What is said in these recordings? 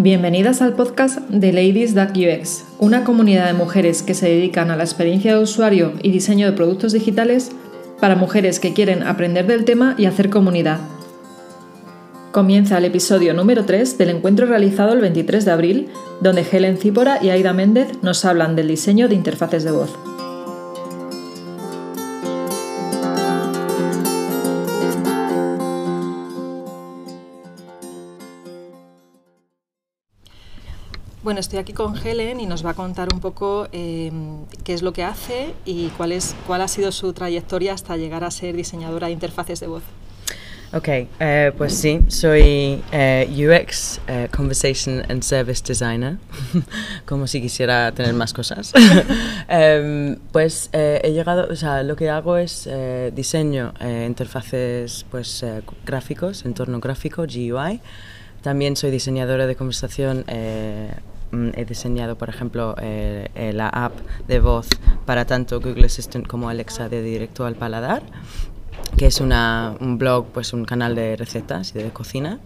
Bienvenidas al podcast de Ladies UX, una comunidad de mujeres que se dedican a la experiencia de usuario y diseño de productos digitales para mujeres que quieren aprender del tema y hacer comunidad. Comienza el episodio número 3 del encuentro realizado el 23 de abril, donde Helen Cípora y Aida Méndez nos hablan del diseño de interfaces de voz. Bueno, estoy aquí con Helen y nos va a contar un poco eh, qué es lo que hace y cuál, es, cuál ha sido su trayectoria hasta llegar a ser diseñadora de interfaces de voz. Ok, eh, pues sí, soy eh, UX, Conversation and Service Designer, como si quisiera tener más cosas. Em, pues he llegado, o sea, lo que hago es diseño interfaces pues, gráficos, entorno gráfico, GUI. También soy diseñadora de conversación Mm, he diseñado, por ejemplo, eh, eh, la app de voz para tanto Google Assistant como Alexa de Directo al Paladar, que es un blog, pues un canal de recetas y de cocina.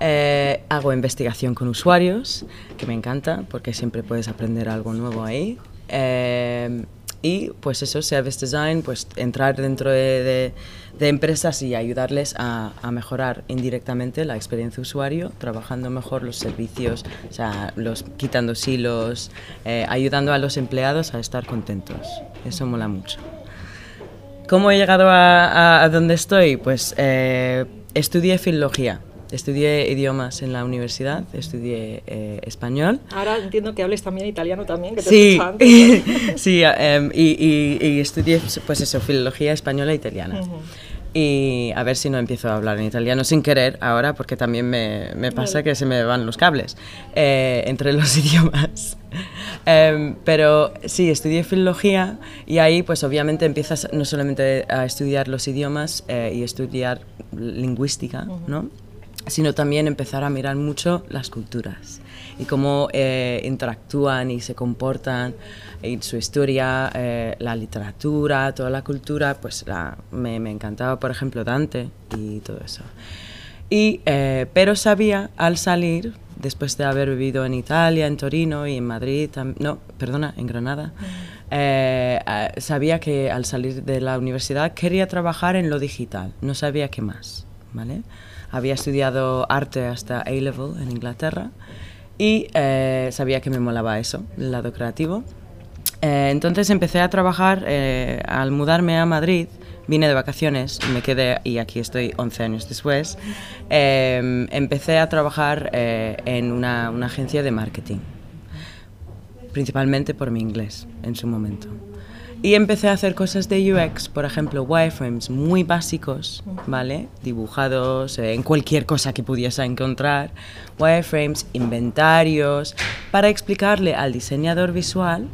Eh, hago investigación con usuarios, que me encanta porque siempre puedes aprender algo nuevo ahí. y pues eso, Service Design, pues entrar dentro de de empresas y ayudarles a, mejorar indirectamente la experiencia de usuario, trabajando mejor los servicios, o sea, los, quitando silos, eh, ayudando a los empleados a estar contentos. Eso mola mucho. ¿Cómo he llegado a, donde estoy? Pues eh, estudié filología. Estudié idiomas en la universidad, estudié eh, español. Ahora entiendo que hables también italiano también, que te sí, sí, em, y, estudié pues eso, filología española e italiana y a ver si no empiezo a hablar en italiano sin querer ahora, porque también me, me pasa que se me van los cables eh, entre los idiomas. Em, pero sí, estudié filología y ahí pues obviamente empiezas no solamente a estudiar los idiomas eh, y estudiar lingüística, ¿no? sino también empezar a mirar mucho las culturas y cómo eh, interactúan y se comportan en su historia, eh, la literatura, toda la cultura, pues la, me, me, encantaba, por ejemplo, Dante y todo eso. Y, eh, pero sabía al salir, después de haber vivido en Italia, en Torino y en Madrid, no, perdona, en Granada, sabía que al salir de la universidad quería trabajar en lo digital, no sabía qué más, ¿vale? Había estudiado arte hasta A-Level en Inglaterra y eh, sabía que me molaba eso, el lado creativo. Eh, entonces empecé a trabajar, eh, al mudarme a Madrid, vine de vacaciones me quedé, y aquí estoy 11 años después, empecé a trabajar en una, una agencia de marketing, principalmente por mi inglés en su momento. Y empecé a hacer cosas de UX, por ejemplo, wireframes muy básicos, ¿vale? Dibujados eh, en cualquier cosa que pudiese encontrar. Wireframes, inventarios, para explicarle al diseñador visual,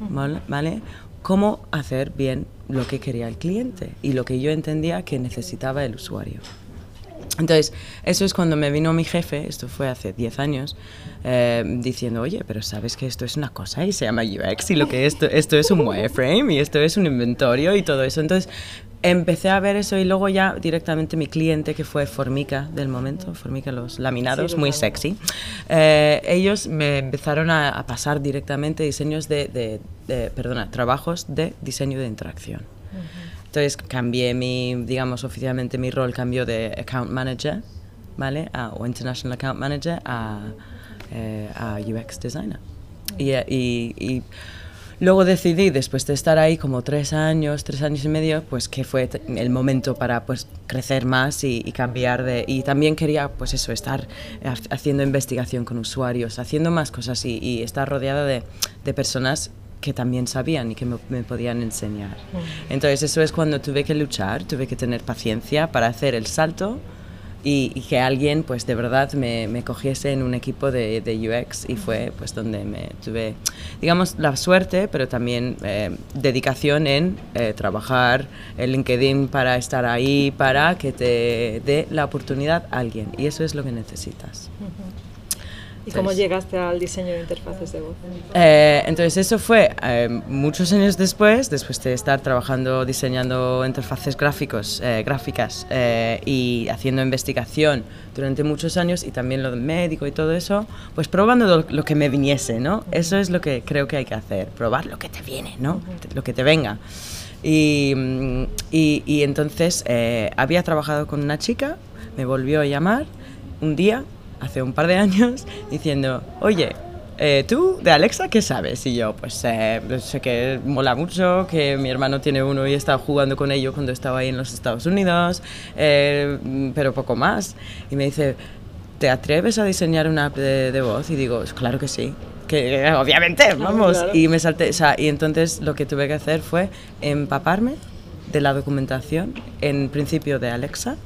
¿vale? Cómo hacer bien lo que quería el cliente y lo que yo entendía que necesitaba el usuario. Entonces, eso es cuando me vino mi jefe, esto fue hace 10 años, eh, diciendo, oye, pero sabes que esto es una cosa y se llama UX y lo que esto, esto es un wireframe y esto es un inventario y todo eso. Entonces, empecé a ver eso y luego ya directamente mi cliente, que fue Formica del momento, Formica los laminados, muy sexy, eh, ellos me empezaron a, pasar directamente diseños de, perdona, trabajos de diseño de interacción. Entonces cambié mi, digamos, oficialmente mi rol cambió de account manager, ¿vale? o international account manager a, eh, a UX designer. Y, y, luego decidí, después de estar ahí como tres años, tres años y medio, pues que fue el momento para pues crecer más y, y, cambiar de... Y también quería, pues eso, estar haciendo investigación con usuarios, haciendo más cosas y, y estar rodeada de, de personas que también sabían y que me, podían enseñar. Entonces eso es cuando tuve que luchar, tuve que tener paciencia para hacer el salto y, que alguien pues de verdad me, me cogiese en un equipo de, de, UX y fue pues donde me tuve, digamos, la suerte, pero también eh, dedicación en eh, trabajar en LinkedIn para estar ahí, para que te dé la oportunidad a alguien y eso es lo que necesitas. ¿Y cómo llegaste al diseño de interfaces de voz? Eh, entonces eso fue eh, muchos años después, después de estar trabajando diseñando interfaces gráficos, eh, gráficas y haciendo investigación durante muchos años y también lo médico y todo eso, pues probando lo, que me viniese, ¿no? Eso es lo que creo que hay que hacer, probar lo que te viene, ¿no? Lo que te venga. Y, y, y entonces había trabajado con una chica, me volvió a llamar un día hace un par de años diciendo, oye, eh, ¿tú de Alexa qué sabes? Y yo, pues eh, sé que mola mucho, que mi hermano tiene uno y he estado jugando con ello cuando estaba ahí en los Estados Unidos, eh, pero poco más. Y me dice, ¿te atreves a diseñar una app de, voz? Y digo, claro que sí. Que obviamente, vamos. Y me salté, o sea, y entonces lo que tuve que hacer fue empaparme de la documentación, en principio de Alexa,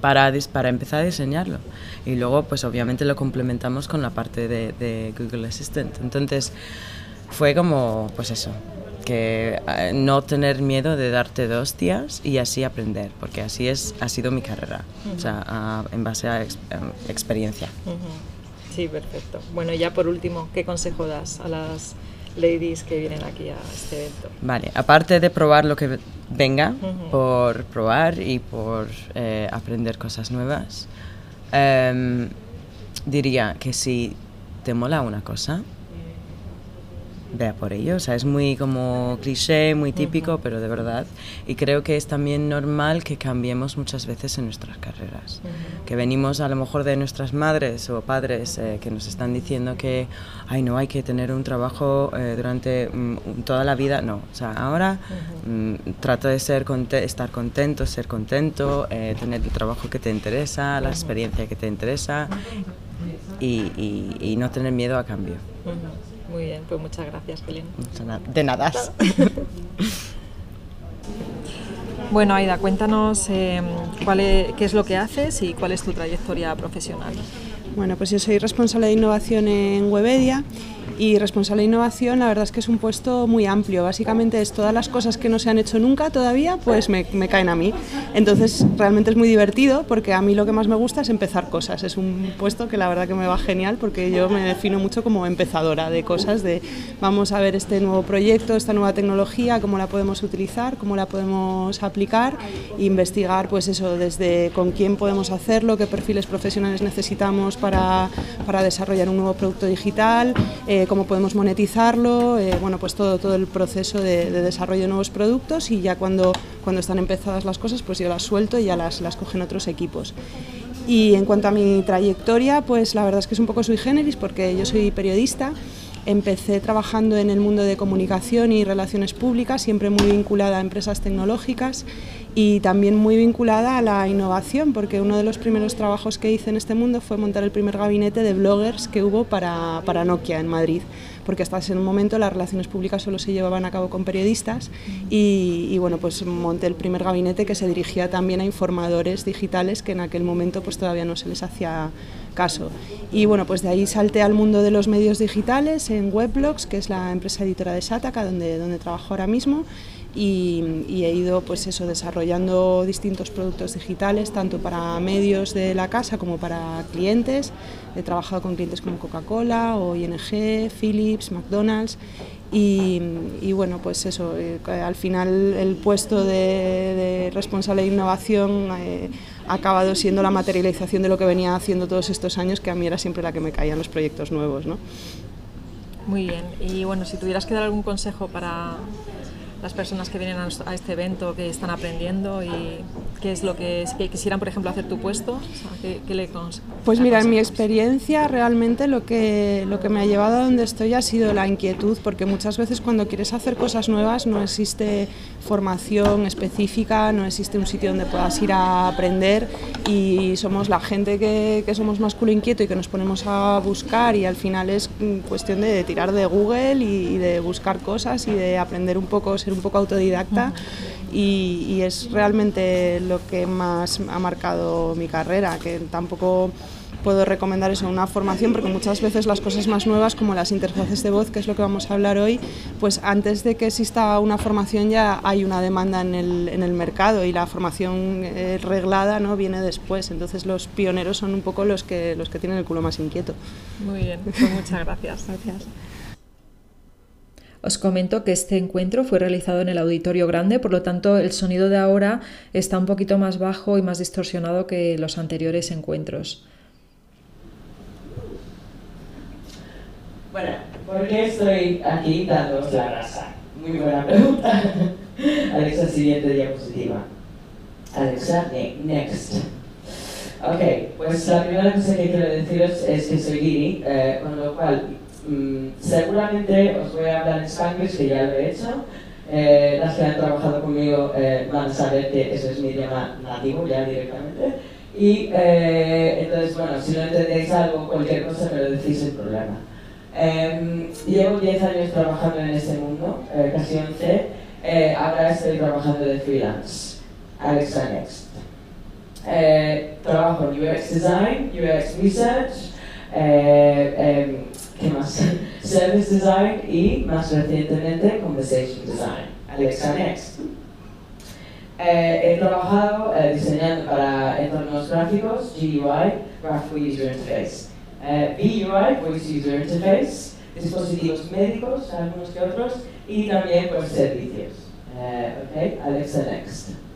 para, para empezar a diseñarlo. Y luego, pues obviamente lo complementamos con la parte de, de Google Assistant. Entonces, fue como, pues eso, que eh, no tener miedo de darte dos días y así aprender, porque así es, ha sido mi carrera, o sea, en base a experiencia. Sí, perfecto. Bueno, ya por último, ¿qué consejo das a las ladies que vienen aquí a este evento? Vale, aparte de probar lo que venga, por probar y por eh, aprender cosas nuevas, em, diría que si te mola una cosa, vea por ello. O sea, es muy como cliché, muy típico, pero de verdad. Y creo que es también normal que cambiemos muchas veces en nuestras carreras. Que venimos a lo mejor de nuestras madres o padres eh, que nos están diciendo que, ay, no, hay que tener un trabajo eh, durante mm, toda la vida. No, o sea, ahora mm, trato de ser estar contento, ser contento, eh, tener el trabajo que te interesa, la experiencia que te interesa y, y no tener miedo a cambio. Muy bien, pues muchas gracias, Belén. De nada. bueno, Aida, cuéntanos em, cuál qué es lo que haces y cuál es tu trayectoria profesional. Bueno, pues yo soy responsable de innovación en Webedia y responsable de innovación, la verdad es que es un puesto muy amplio. Básicamente es todas las cosas que no se han hecho nunca todavía, pues me, caen a mí. Entonces realmente es muy divertido porque a mí lo que más me gusta es empezar cosas. Es un puesto que la verdad que me va genial porque yo me defino mucho como empezadora de cosas, de vamos a ver este nuevo proyecto, esta nueva tecnología, cómo la podemos utilizar, cómo la podemos aplicar, e investigar pues eso, desde con quién podemos hacerlo, qué perfiles profesionales necesitamos para, para desarrollar un nuevo producto digital. Eh, cómo podemos monetizarlo, eh, bueno, pues todo, todo el proceso de, desarrollo de nuevos productos y ya cuando, cuando están empezadas las cosas, pues yo las suelto y ya las, las cogen otros equipos. Y en cuanto a mi trayectoria, pues la verdad es que es un poco sui generis porque yo soy periodista. Empecé trabajando en el mundo de comunicación y relaciones públicas, siempre muy vinculada a empresas tecnológicas y también muy vinculada a la innovación, porque uno de los primeros trabajos que hice en este mundo fue montar el primer gabinete de bloggers que hubo para, para Nokia en Madrid, porque hasta ese momento las relaciones públicas solo se llevaban a cabo con periodistas y, bueno, pues monté el primer gabinete que se dirigía también a informadores digitales que en aquel momento pues todavía no se les hacía caso. Y bueno, pues de ahí salté al mundo de los medios digitales en Weblogs, que es la empresa editora de Sataka, donde, donde trabajo ahora mismo y, he ido pues eso, desarrollando distintos productos digitales, tanto para medios de la casa como para clientes. He trabajado con clientes como Coca-Cola o ING, Philips, McDonald's y, bueno, pues eso, eh, al final el puesto de, responsable de innovación eh, ha acabado siendo la materialización de lo que venía haciendo todos estos años, que a mí era siempre la que me caían los proyectos nuevos. ¿no? Muy bien, y bueno, si tuvieras que dar algún consejo para las personas que vienen a, este evento, que están aprendiendo y qué es lo que, quisieran, por ejemplo, hacer tu puesto? ¿qué, le pues mira, en mi experiencia realmente lo que, lo que me ha llevado a donde estoy ha sido la inquietud, porque muchas veces cuando quieres hacer cosas nuevas no existe formación específica, no existe un sitio donde puedas ir a aprender y somos la gente que, que somos más culo inquieto y que nos ponemos a buscar y al final es cuestión de, tirar de Google y, y de buscar cosas y de aprender un poco un poco autodidacta y, es realmente lo que más ha marcado mi carrera, que tampoco puedo recomendar eso, una formación, porque muchas veces las cosas más nuevas, como las interfaces de voz, que es lo que vamos a hablar hoy, pues antes de que exista una formación ya hay una demanda en el, en el mercado y la formación eh, reglada ¿no? viene después. Entonces los pioneros son un poco los que, los que tienen el culo más inquieto. Muy bien, pues muchas gracias. Gracias. Os comento que este encuentro fue realizado en el auditorio grande, por lo tanto el sonido de ahora está un poquito más bajo y más distorsionado que los anteriores encuentros. Bueno, ¿por qué estoy aquí dándoos la grasa? Muy buena pregunta. Alexa, siguiente diapositiva. Alexa, next. Ok, pues la primera cosa que quiero deciros es que soy Giri, eh, con lo cual Mm, seguramente os voy a hablar en Spanglish, que ya lo he hecho. Eh, las que han trabajado conmigo eh, van a saber que eso es mi idioma nativo ya directamente. Y eh, entonces, bueno, si no entendéis algo, cualquier cosa, me lo decís sin problema. Em, llevo 10 años trabajando en este mundo, casi 11. ahora estoy trabajando de freelance. Alexa Next. trabajo en UX Design, UX Research, ¿Qué más? Service Design y más recientemente Conversation Design, Alexa Next. Eh, he trabajado eh, diseñando para entornos gráficos, GUI, Graphical User Interface, eh, Voice User Interface, dispositivos médicos, algunos que otros, y también pues, servicios. okay, Alexa Next.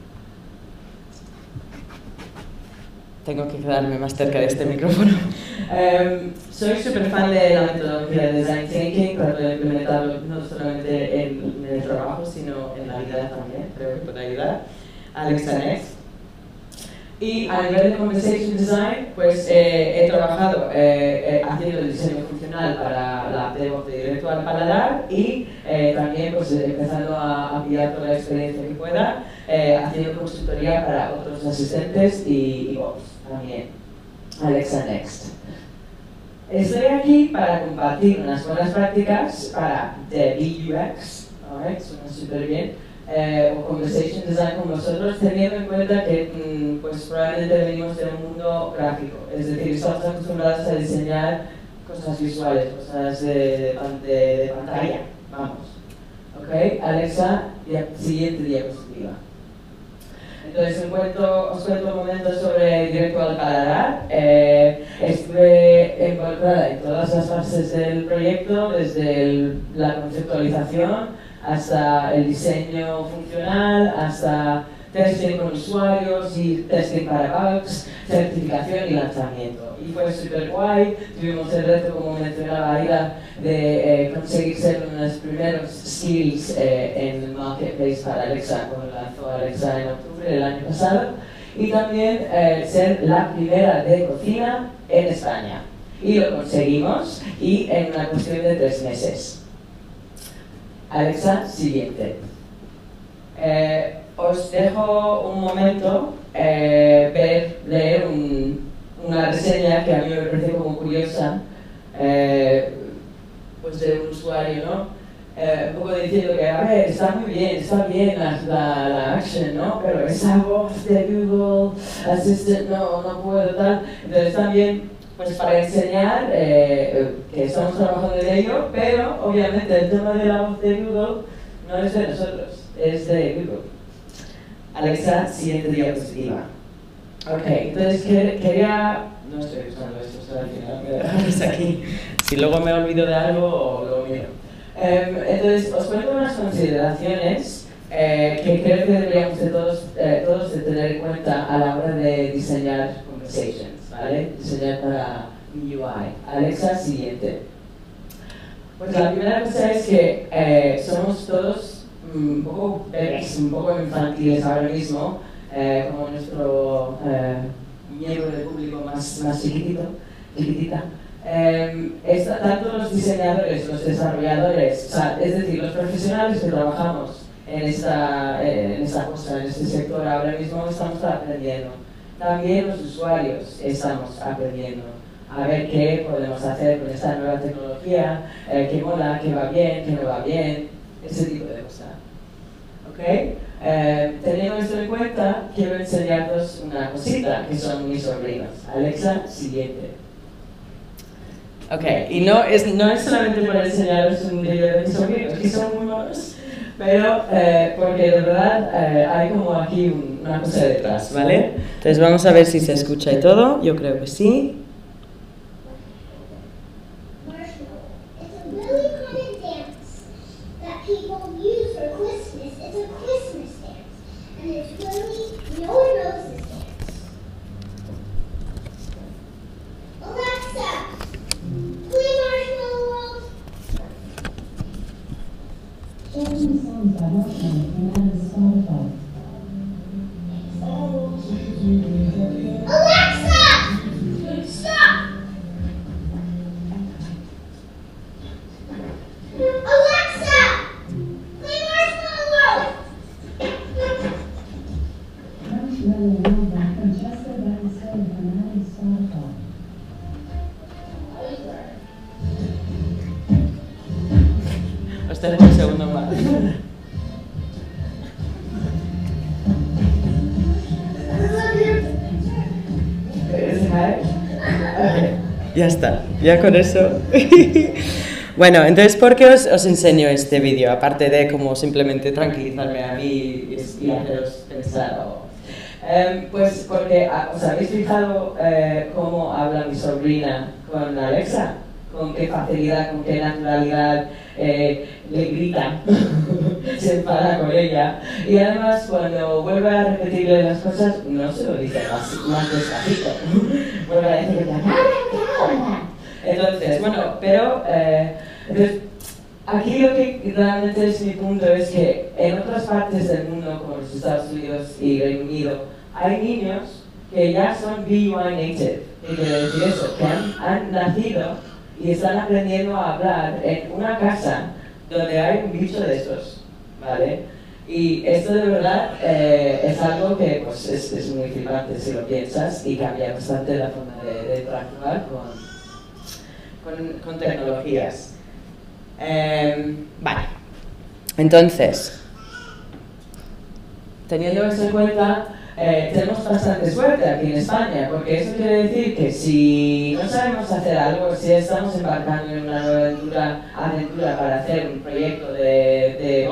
Tengo que quedarme más cerca de este micrófono. Um, soy súper fan de la metodología de Design Thinking, para implementarlo no solamente en, en, el trabajo, sino en la vida también, creo que puede ayudar. Alexa Next. Y a nivel de Conversation Design, pues eh, he trabajado eh, eh, haciendo el diseño funcional para la de voz de directo al paladar y eh, también pues, empezando a, a pillar toda la experiencia que pueda, eh, haciendo consultoría para otros asistentes y, y bots también. Alexa Next. Estoy aquí para compartir unas buenas prácticas para de BUX, right? suena súper bien, eh, o Conversation Design con vosotros, teniendo en cuenta que mm, pues probablemente venimos de un mundo gráfico, es decir, estamos acostumbrados a diseñar cosas visuales, cosas de, de, de pantalla, vamos. ¿Ok? Alexa, siguiente diapositiva. Entonces os cuento, un momento sobre Directo al Paladar. Eh, estuve involucrada en todas las fases del proyecto, desde la conceptualización hasta el diseño funcional, hasta testing con usuarios y testing para bugs, certificación y lanzamiento. Y fue súper guay, tuvimos el reto, como mencionaba Aida, de eh, conseguir ser uno de los primeros skills eh, en el marketplace para Alexa, cuando lanzó Alexa en octubre del año pasado, y también eh, ser la primera de cocina en España. Y lo conseguimos, y en una cuestión de tres meses. Alexa, siguiente. Eh, os dejo un momento eh, ver, leer un, una reseña que a mí me parece como curiosa, eh, pues de un usuario, ¿no? Eh, un poco diciendo que, a ver, está muy bien, está bien la, la, action, ¿no? Pero esa voz de Google Assistant, no, no puedo, tal. Entonces también, pues para enseñar que estamos trabajando en ello, pero obviamente el tema de la voz de Google no es de nosotros, es de Google. Alexa, siguiente diapositiva. Ok, entonces quería... No estoy usando esto, al final me dejáis aquí. Si luego me olvido de algo, lo miro. Um, entonces, os cuento unas consideraciones eh, que creo que deberíamos de todos, eh, todos de tener en cuenta a la hora de diseñar conversations, ¿vale? Diseñar para UI. Alexa, siguiente. Pues la primera cosa es que eh, somos todos un poco bebés, un poco infantiles ahora mismo, eh, como nuestro eh, miembro del público más, más chiquitito, chiquitita. Eh, tanto los diseñadores, los desarrolladores, es decir, los profesionales que trabajamos en esta, en esta cosa, en este sector ahora mismo estamos aprendiendo. También los usuarios estamos aprendiendo a ver qué podemos hacer con esta nueva tecnología, qué mola, qué va bien, qué no va bien, ese tipo de cosas. ¿Ok? Eh, teniendo esto en cuenta, quiero enseñaros una cosita que son mis sobrinos. Alexa, siguiente. Ok, y no es, no es solamente para enseñaros un vídeo de mis sobrinos, que son muy buenos, pero eh, porque de verdad eh, hay como aquí un- una cosa detrás, ¿vale? Entonces vamos a ver si se escucha y todo, yo creo que sí. Ya está, ya con eso. bueno, entonces, ¿por qué os, os enseño este vídeo? Aparte de como simplemente tranquilizarme a mí y, y haceros pensar. o- Em, pues porque ah, os habéis fijado eh, cómo habla mi sobrina con Alexa, con qué facilidad, con qué naturalidad eh, le grita, se enfada con ella y además cuando vuelve a repetirle las cosas no se lo dice más, más despacito, vuelve a decir entonces bueno, pero eh, Aquí lo que realmente es mi punto es que en otras partes del mundo, como los Estados Unidos y Reino Unido, hay niños que ya son BUI native. ¿Qué quiere decir eso? Que han, han nacido y están aprendiendo a hablar en una casa donde hay un bicho de estos, ¿vale? Y esto de verdad eh, es algo que pues, es, muy flipante si lo piensas y cambia bastante la forma de, de interactuar con, con, tecnologías. Em, vale. Entonces, teniendo eso en cuenta, eh, tenemos bastante suerte aquí en España, porque eso quiere decir que si no sabemos hacer algo, si estamos embarcando en una nueva aventura, aventura para hacer un proyecto de, de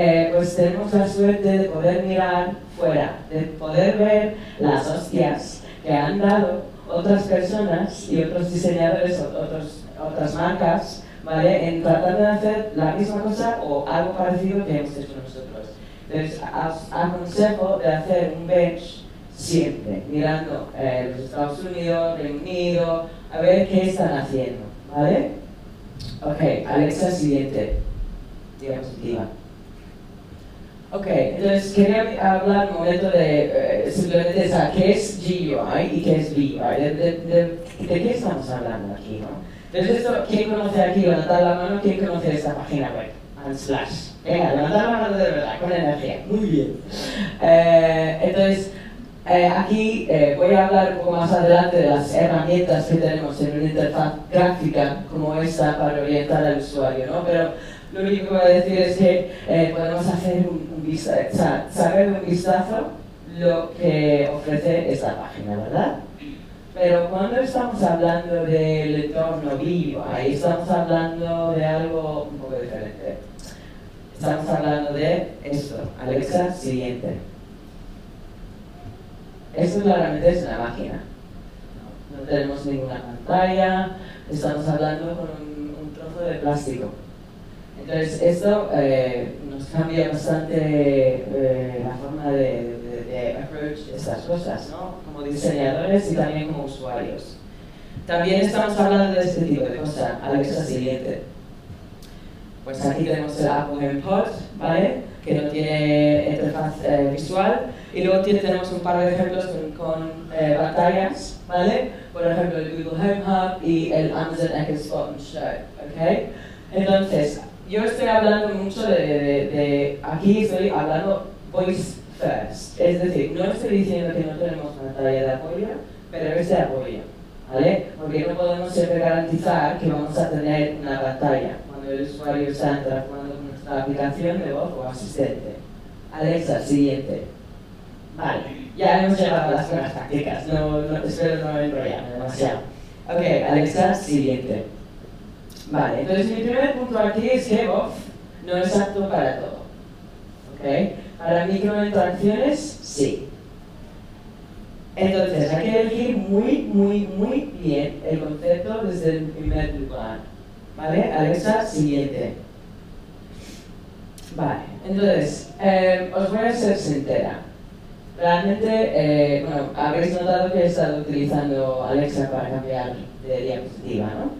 eh, pues tenemos la suerte de poder mirar fuera, de poder ver las hostias que han dado otras personas y otros diseñadores, otros, otras marcas, ¿vale? En tratando de hacer la misma cosa o algo parecido que hemos hecho nosotros. Entonces, os aconsejo de hacer un bench siempre, mirando eh, los Estados Unidos, Reino Unido, a ver qué están haciendo, ¿vale? Ok, Alexa, siguiente. Diapositiva. Ok, entonces quería hablar un momento de eh, simplemente esa, qué es GUI y qué es VUI, de, de, de, de qué estamos hablando aquí, ¿no? Entonces esto, ¿quién conoce aquí? Levantad la mano, ¿quién conoce esta página web? Unsplash. Venga, levantad la mano de verdad, con energía. Muy bien. Eh, entonces, eh, aquí eh, voy a hablar un poco más adelante de las herramientas que tenemos en una interfaz gráfica como esta para orientar al usuario, ¿no? Pero lo único que voy a decir es que eh, podemos hacer un, un vista- o sea, saber un vistazo lo que ofrece esta página, ¿verdad? Pero cuando estamos hablando del entorno vivo, ahí estamos hablando de algo un poco diferente. Estamos hablando de esto. Alexa, siguiente. Esto claramente es una máquina. No, no tenemos ninguna pantalla, estamos hablando con un trozo de plástico. Entonces, esto eh, nos cambia bastante eh, la forma de, de, de approach estas cosas, ¿no? Como diseñadores y también como usuarios. También estamos hablando de este tipo de cosas. Alexa, siguiente. Pues aquí tenemos el Apple HomePod, ¿vale? Que no tiene interfaz eh, visual. Y luego tenemos un par de ejemplos con, con, eh, pantallas, ¿vale? Por ejemplo, el Google Home Hub y el Amazon Echo Spot and Show, ¿ok? Entonces, yo estoy hablando mucho de, de- de- aquí estoy hablando voice first, es decir, no estoy diciendo que no tenemos pantalla de apoyo, pero es de apoyo, ¿vale? Porque no podemos siempre garantizar que vamos a tener una pantalla cuando el usuario está interactuando con nuestra aplicación de voz o asistente. Alexa, siguiente. Vale, ya hemos llegado a las buenas prácticas, no, no, espero no enrollarme demasiado. Ok, Alexa, siguiente. Vale, entonces mi primer punto aquí es que voz no es apto para todo. ¿Ok? Para microinteracciones, sí. Entonces, hay que elegir muy, muy, muy bien el concepto desde el primer lugar. ¿Vale? Alexa, siguiente. Vale, entonces, eh, os voy a ser sincera. Realmente, eh, bueno, habréis notado que he estado utilizando Alexa para cambiar de diapositiva, ¿no?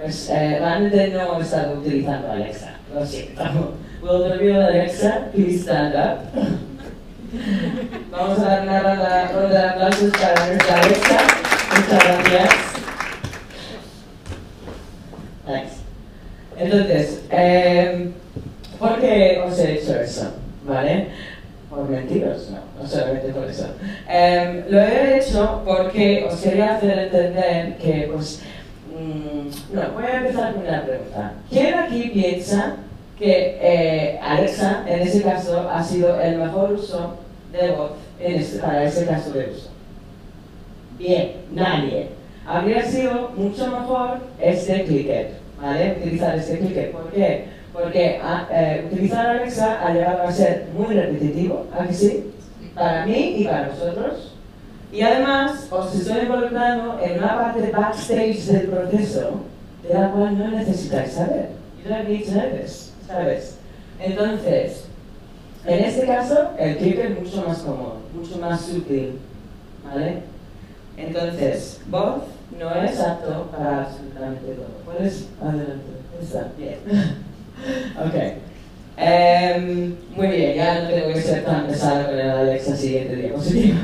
Pues eh, realmente no he estado utilizando Alexa, lo siento. Will real Alexa please stand up? Vamos a dar una ronda, de aplausos para nuestra Alexa. Muchas gracias. Thanks. Entonces, eh, ¿por qué os he hecho eso? ¿Vale? Por mentiros, no, no solamente por eso. Eh, lo he hecho porque os quería hacer entender que, pues, no, voy a empezar con una pregunta. ¿Quién aquí piensa que eh, Alexa, en ese caso, ha sido el mejor uso de voz en este- para ese caso de uso? Bien, nadie. Habría sido mucho mejor este clicker, ¿vale? Utilizar este clicker. ¿Por qué? Porque ah, eh, utilizar Alexa ha llegado a ser muy repetitivo, ¿a que sí? Para mí y para vosotros. Y además os estoy involucrando en una parte backstage del proceso de la cual no necesitáis saber. You don't need to know ¿sabes? Entonces, en este caso, el clicker es mucho más cómodo, mucho más sutil, ¿vale? Entonces, voz no es apto para absolutamente todo. Puedes, adelante, está, bien. ok. Em, muy bien, ya no tengo que ser tan pesado con el Alexa siguiente diapositiva.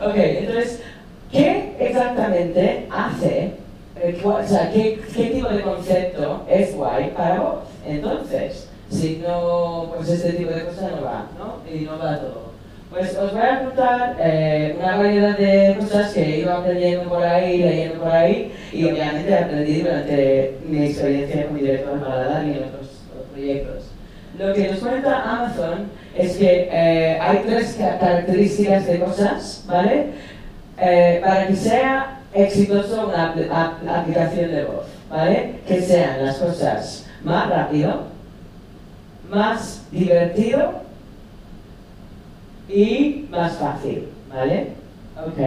Ok, entonces, ¿qué exactamente hace, eh, o sea, ¿qué, qué tipo de concepto es guay para vos? Entonces, si no, pues este tipo de cosas no va, ¿no? Y no va todo. Pues os voy a contar eh, una variedad de cosas que ido aprendiendo por ahí, leyendo por ahí, y obviamente aprendí durante mi experiencia como director para Dani y en otros, otros proyectos. Lo que nos cuenta Amazon es que eh, hay tres ca- características de cosas, ¿vale? Eh, para que sea exitoso una apl- ap- aplicación de voz, ¿vale? Que sean las cosas más rápido, más divertido y más fácil, ¿vale? Ok.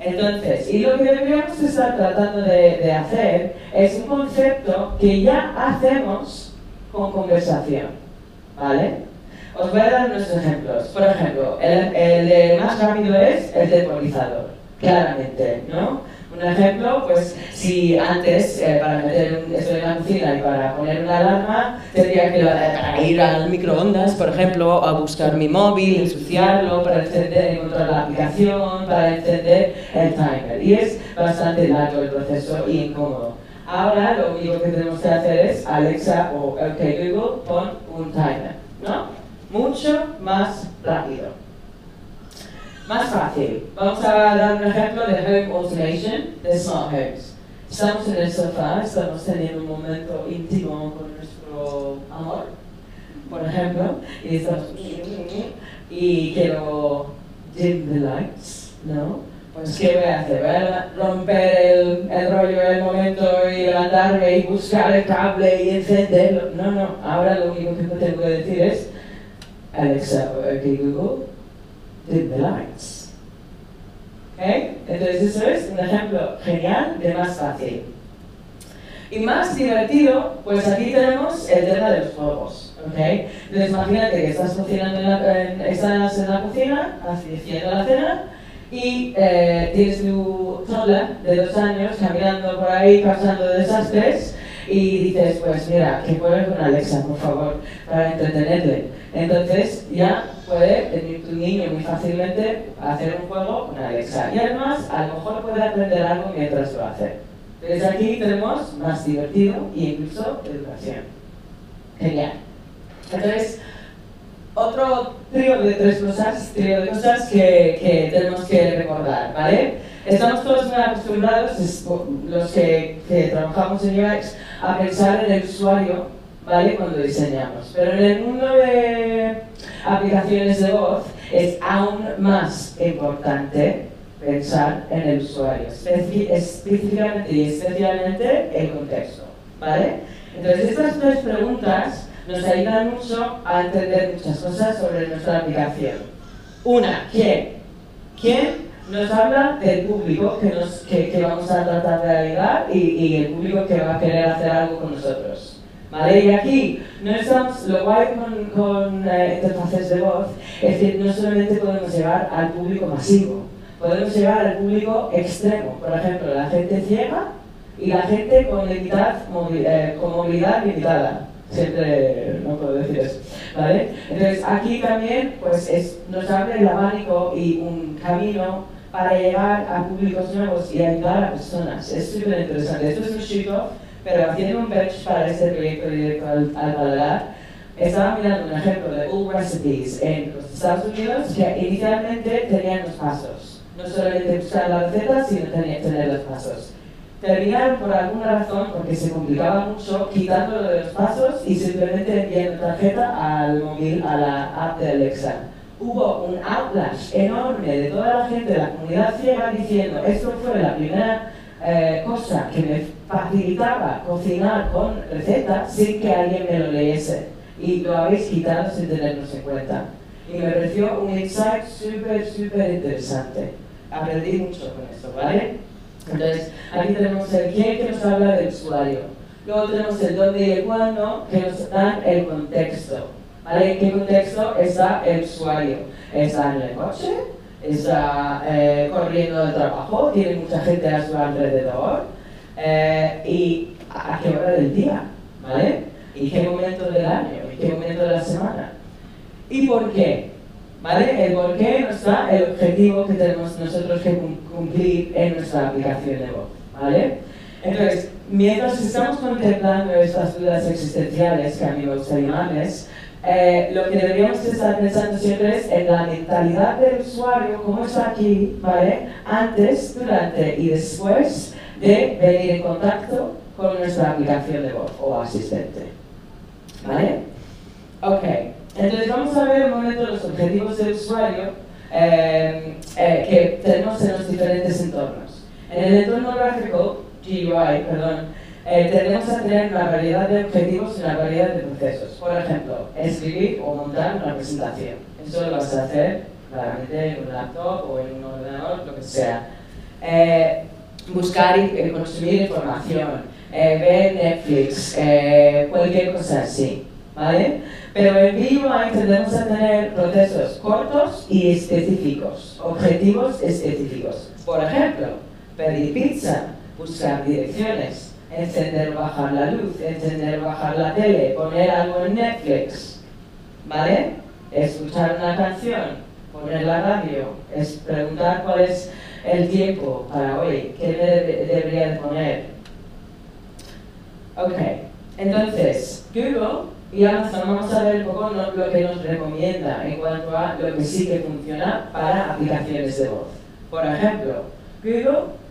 Entonces, y lo que deberíamos estar tratando de, de hacer es un concepto que ya hacemos con conversación, ¿vale? Os voy a dar unos ejemplos. Por ejemplo, el, el más rápido es el temporizador, claramente, ¿no? Un ejemplo, pues si antes eh, para meter un, esto en la cocina y para poner una alarma tendría que para ir al microondas, por ejemplo, a buscar mi móvil, ensuciarlo, para encender, encontrar la aplicación, para encender el timer. Y es bastante largo el proceso y incómodo. Ahora lo único que tenemos que hacer es Alexa o OK Google pon un timer, ¿no? Mucho más rápido. Más fácil. Vamos a dar un ejemplo de Home Automation de Smart Homes. Estamos en el sofá, estamos teniendo un momento íntimo con nuestro amor, por ejemplo, y estamos... Y quiero dim the lights, ¿no? Pues ¿qué voy a hacer? Voy romper el, el rollo del momento y levantarme y buscar el cable y encenderlo. No, no, ahora lo único que tengo que decir es Alexa, OK Google, dim the lights. ¿Ok? Entonces eso es un ejemplo genial de más fácil. Y más divertido, pues aquí tenemos el tema de los juegos. ¿ok? Entonces imagínate que estás cocinando en la, en- estás en la cocina, haciendo la cena, y eh, tienes tu toddler de dos años caminando por ahí causando desastres y dices, pues mira, que juegue con Alexa, por favor, para entretenerle. Entonces ya puede tu niño muy fácilmente hacer un juego con Alexa. Y además, a lo mejor puede aprender algo mientras lo hace. Entonces aquí tenemos más divertido e incluso educación. Genial. Entonces, otro trío de tres cosas, trío de cosas que, que tenemos que recordar, ¿vale? Estamos todos muy acostumbrados, los que, que trabajamos en UX, a pensar en el usuario ¿vale? Cuando diseñamos. Pero en el mundo de aplicaciones de voz es aún más importante pensar en el usuario, específicamente y especialmente el contexto, ¿vale? Entonces estas tres preguntas nos ayudan mucho a entender muchas cosas sobre nuestra aplicación. Una, ¿quién? ¿Quién nos habla del público que, nos, que, que vamos a tratar de ayudar y, y el público que va a querer hacer algo con nosotros? ¿Vale? Y aquí no estamos, lo guay con, con eh, interfaces de voz es que no solamente podemos llegar al público masivo, podemos llegar al público extremo. Por ejemplo, la gente ciega y la gente con, limitad, movi- eh, con movilidad limitada. Siempre no puedo decir eso. ¿vale? Entonces aquí también pues, es, nos abre el abanico y un camino para llegar a públicos nuevos y ayudar a personas. Es súper interesante. Esto es un shoot pero haciendo un bench para este proyecto directo al, al estaba mirando un ejemplo de All Recipes en los Estados Unidos que inicialmente tenían los pasos. No solamente buscar la receta, sino tener, tener los pasos. Terminaron por alguna razón, porque se complicaba mucho, quitándolo de los pasos y simplemente enviando tarjeta al móvil, a la app de Alexa. Hubo un outlash enorme de toda la gente de la comunidad ciega diciendo esto fue la primera eh, cosa que me facilitaba cocinar con receta sin que alguien me lo leyese. Y lo habéis quitado sin tenernos en cuenta. Y me pareció un insight súper, súper interesante. Aprendí mucho con esto, ¿vale? Entonces, aquí tenemos el quién que nos habla del usuario. Luego tenemos el dónde y el cuándo que nos dan el contexto. ¿Vale? ¿En qué contexto está el usuario? ¿Está en el coche? ¿Está eh, corriendo de trabajo? ¿Tiene mucha gente a su alrededor? Eh, ¿Y a qué hora del día? ¿Vale? ¿Y qué momento del año? ¿Y qué momento de la semana? ¿Y por qué? ¿Vale? El por qué nos da el objetivo que tenemos nosotros que cum- cumplir en nuestra aplicación de voz. ¿Vale? Entonces, mientras estamos contemplando estas dudas existenciales que a mí me gusta llamarles, eh, lo que deberíamos estar pensando siempre es en la mentalidad del usuario, cómo está aquí, ¿vale? Antes, durante y después de venir en contacto con nuestra aplicación de voz o asistente. ¿Vale? Ok, entonces vamos a ver un momento los objetivos del usuario eh, eh, que tenemos en los diferentes entornos. En el entorno gráfico, GUI, perdón, eh, tendemos a tener una variedad de objetivos y una variedad de procesos. Por ejemplo, escribir o montar una presentación. Eso lo vas a hacer claramente en un laptop o en un ordenador, lo que sea. Eh, buscar y eh, consumir información, eh, ver Netflix, eh, cualquier cosa así, ¿vale? Pero en vivo tendemos a tener procesos cortos y específicos, objetivos específicos. Por ejemplo, pedir pizza, buscar direcciones, encender bajar la luz, encender bajar la tele, poner algo en Netflix, ¿vale? Escuchar una canción, poner la radio, es preguntar cuál es el tiempo para hoy, qué debería de poner. Ok, entonces, Google y Amazon vamos a ver un poco lo que nos recomienda en cuanto a lo que sí que funciona para aplicaciones de voz. Por ejemplo, Google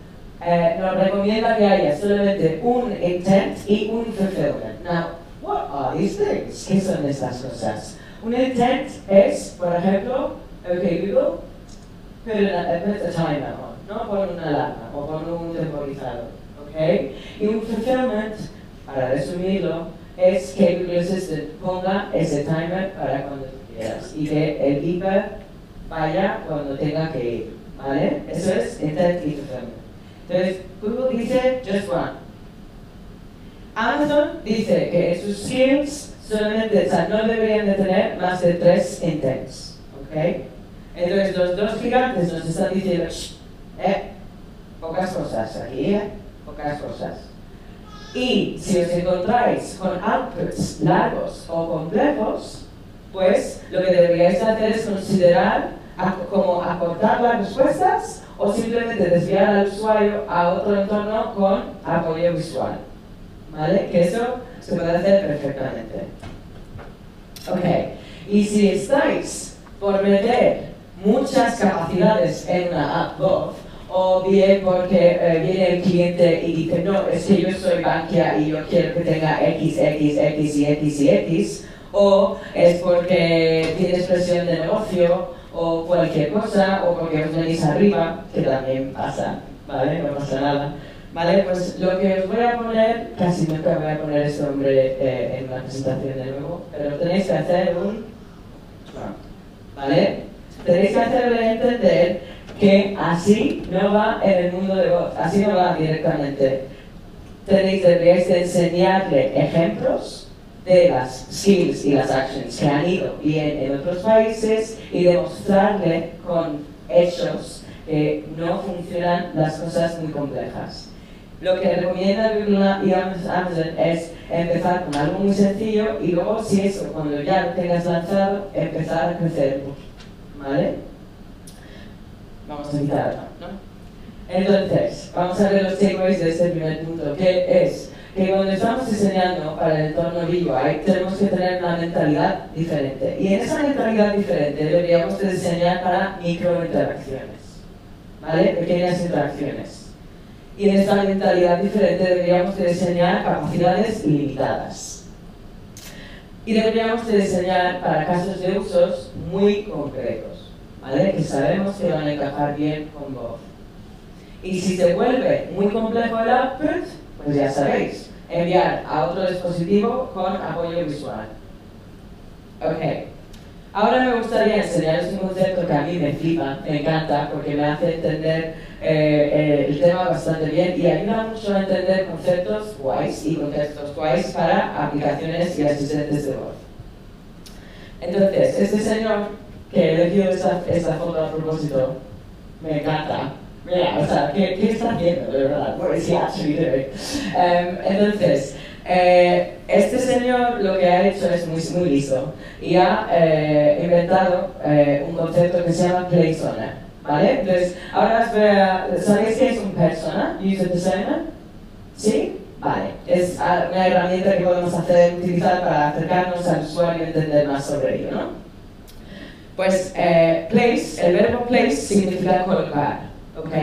eh, nos recomienda que haya solamente un intent y un fulfillment. Now, what are these things? ¿Qué son estas cosas? Un intent es, por ejemplo, ok Google, put a, timer on, ¿no? Pon una alarma o pon un temporizador, ¿ok? Y un fulfillment, para resumirlo, es que Google Assistant ponga ese timer para cuando tú quieras y que el beeper vaya cuando tenga que ir, ¿vale? Eso es intent y fulfillment. Entonces, Google dice just one. Amazon dice que en sus skills solamente, o sea, no deberían de tener más de tres intents, ¿ok? Entonces los dos gigantes nos están diciendo, "Shh, eh, pocas cosas aquí, eh, pocas cosas. Y si os encontráis con outputs largos o complejos, pues lo que deberíais hacer es considerar como acortar las respuestas o simplemente desviar al usuario a otro entorno con apoyo visual. ¿Vale? Que eso se puede hacer perfectamente. Ok, y si estáis por meter muchas capacidades en una app voz, o bien porque eh, viene el cliente y dice, no, es que yo soy Bankia y yo quiero que tenga X, X, X y X y X, o es porque tienes presión de negocio, o cualquier cosa, o porque os venís arriba, que también pasa, ¿vale? No pasa nada. ¿Vale? Pues lo que os voy a poner, casi nunca voy a poner este nombre eh, en la presentación de nuevo, pero tenéis que hacer un... ¿Vale? Tenéis que hacerle entender que así no va en el mundo de voz, así no va directamente. Tenéis, deberíais de enseñarle ejemplos de las skills y las actions que han ido bien en otros países y demostrarle con hechos que no funcionan las cosas muy complejas. Lo que recomienda Google y Amazon es empezar con algo muy sencillo y luego, si eso, cuando ya lo tengas lanzado, empezar a crecer. ¿Vale? Vamos a quitarlo, ¿no? Entonces, vamos a ver los takeaways de este primer punto, que es que cuando estamos diseñando para el entorno UI tenemos que tener una mentalidad diferente. Y en esa mentalidad diferente deberíamos de diseñar para microinteracciones, ¿vale? Pequeñas interacciones y en esta mentalidad diferente deberíamos de diseñar capacidades limitadas. Y deberíamos de diseñar para casos de usos muy concretos, ¿vale? Que sabemos que van a encajar bien con voz. Y si se vuelve muy complejo el output, pues ya sabéis, enviar a otro dispositivo con apoyo visual. Ok. Ahora me gustaría enseñaros un concepto que a mí me flipa, me encanta, porque me hace entender eh, eh, el tema bastante bien y ayuda mucho a entender conceptos guays y contextos guays para aplicaciones y asistentes de voz. Entonces, este señor que he elegido esta, esta foto a propósito, me encanta. Mira, o sea, ¿qué, qué está haciendo de verdad? Actually doing? Um, entonces, eh, este señor lo que ha hecho es muy, muy listo y ha eh, inventado eh, un concepto que se llama persona. ¿Vale? Entonces, ahora os voy a, ¿sabéis qué es un persona? User persona? ¿Sí? Vale. Es una herramienta que podemos hacer, utilizar para acercarnos al usuario y entender más sobre ello, ¿no? Pues place, el verbo place significa colocar, ¿ok?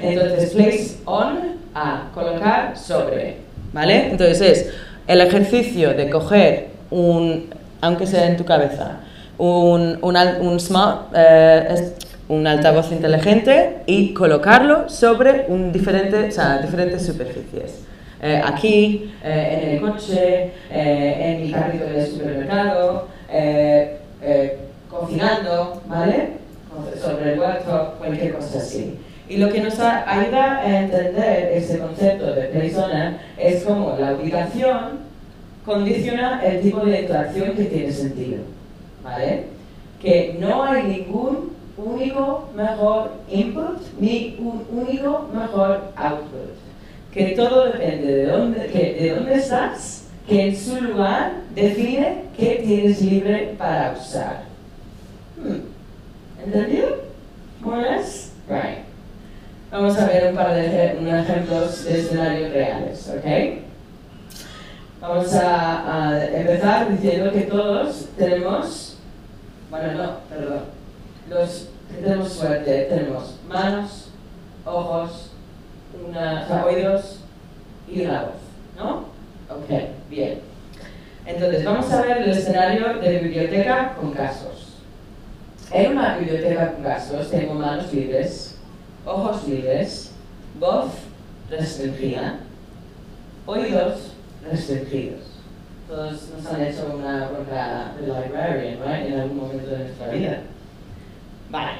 Entonces, place on, a, colocar sobre, ¿vale? Entonces es el ejercicio de coger un, aunque sea en tu cabeza, un, un, un smart, eh, un altavoz inteligente y colocarlo sobre un diferente, o sea, diferentes superficies. Eh, aquí, eh, en el coche, en mi carrito del supermercado, cocinando, ¿vale? Sobre el huerto, cualquier cosa así. Y lo que nos ayuda a entender ese concepto de persona es cómo la ubicación condiciona el tipo de interacción que tiene sentido. ¿Vale? Que no hay ningún único mejor input ni un único mejor output. Que todo depende de dónde, que de dónde estás, que en su lugar define qué tienes libre para usar. Hmm. ¿Entendido? ¿Cómo es? Right. Vamos a ver un par de ejemplos de escenarios reales, ¿ok? Vamos a, a, empezar diciendo que todos tenemos, bueno, no, perdón, los que tenemos suerte, tenemos manos, ojos, una, oídos y una voz, ¿no? Ok, bien. Entonces, vamos a ver el escenario de biblioteca con casos. En una biblioteca con casos tengo manos libres, ojos libres, voz restringida, oídos restringidos. Todos nos han hecho una bronca de librarian, right? En algún momento de nuestra vida. Vale.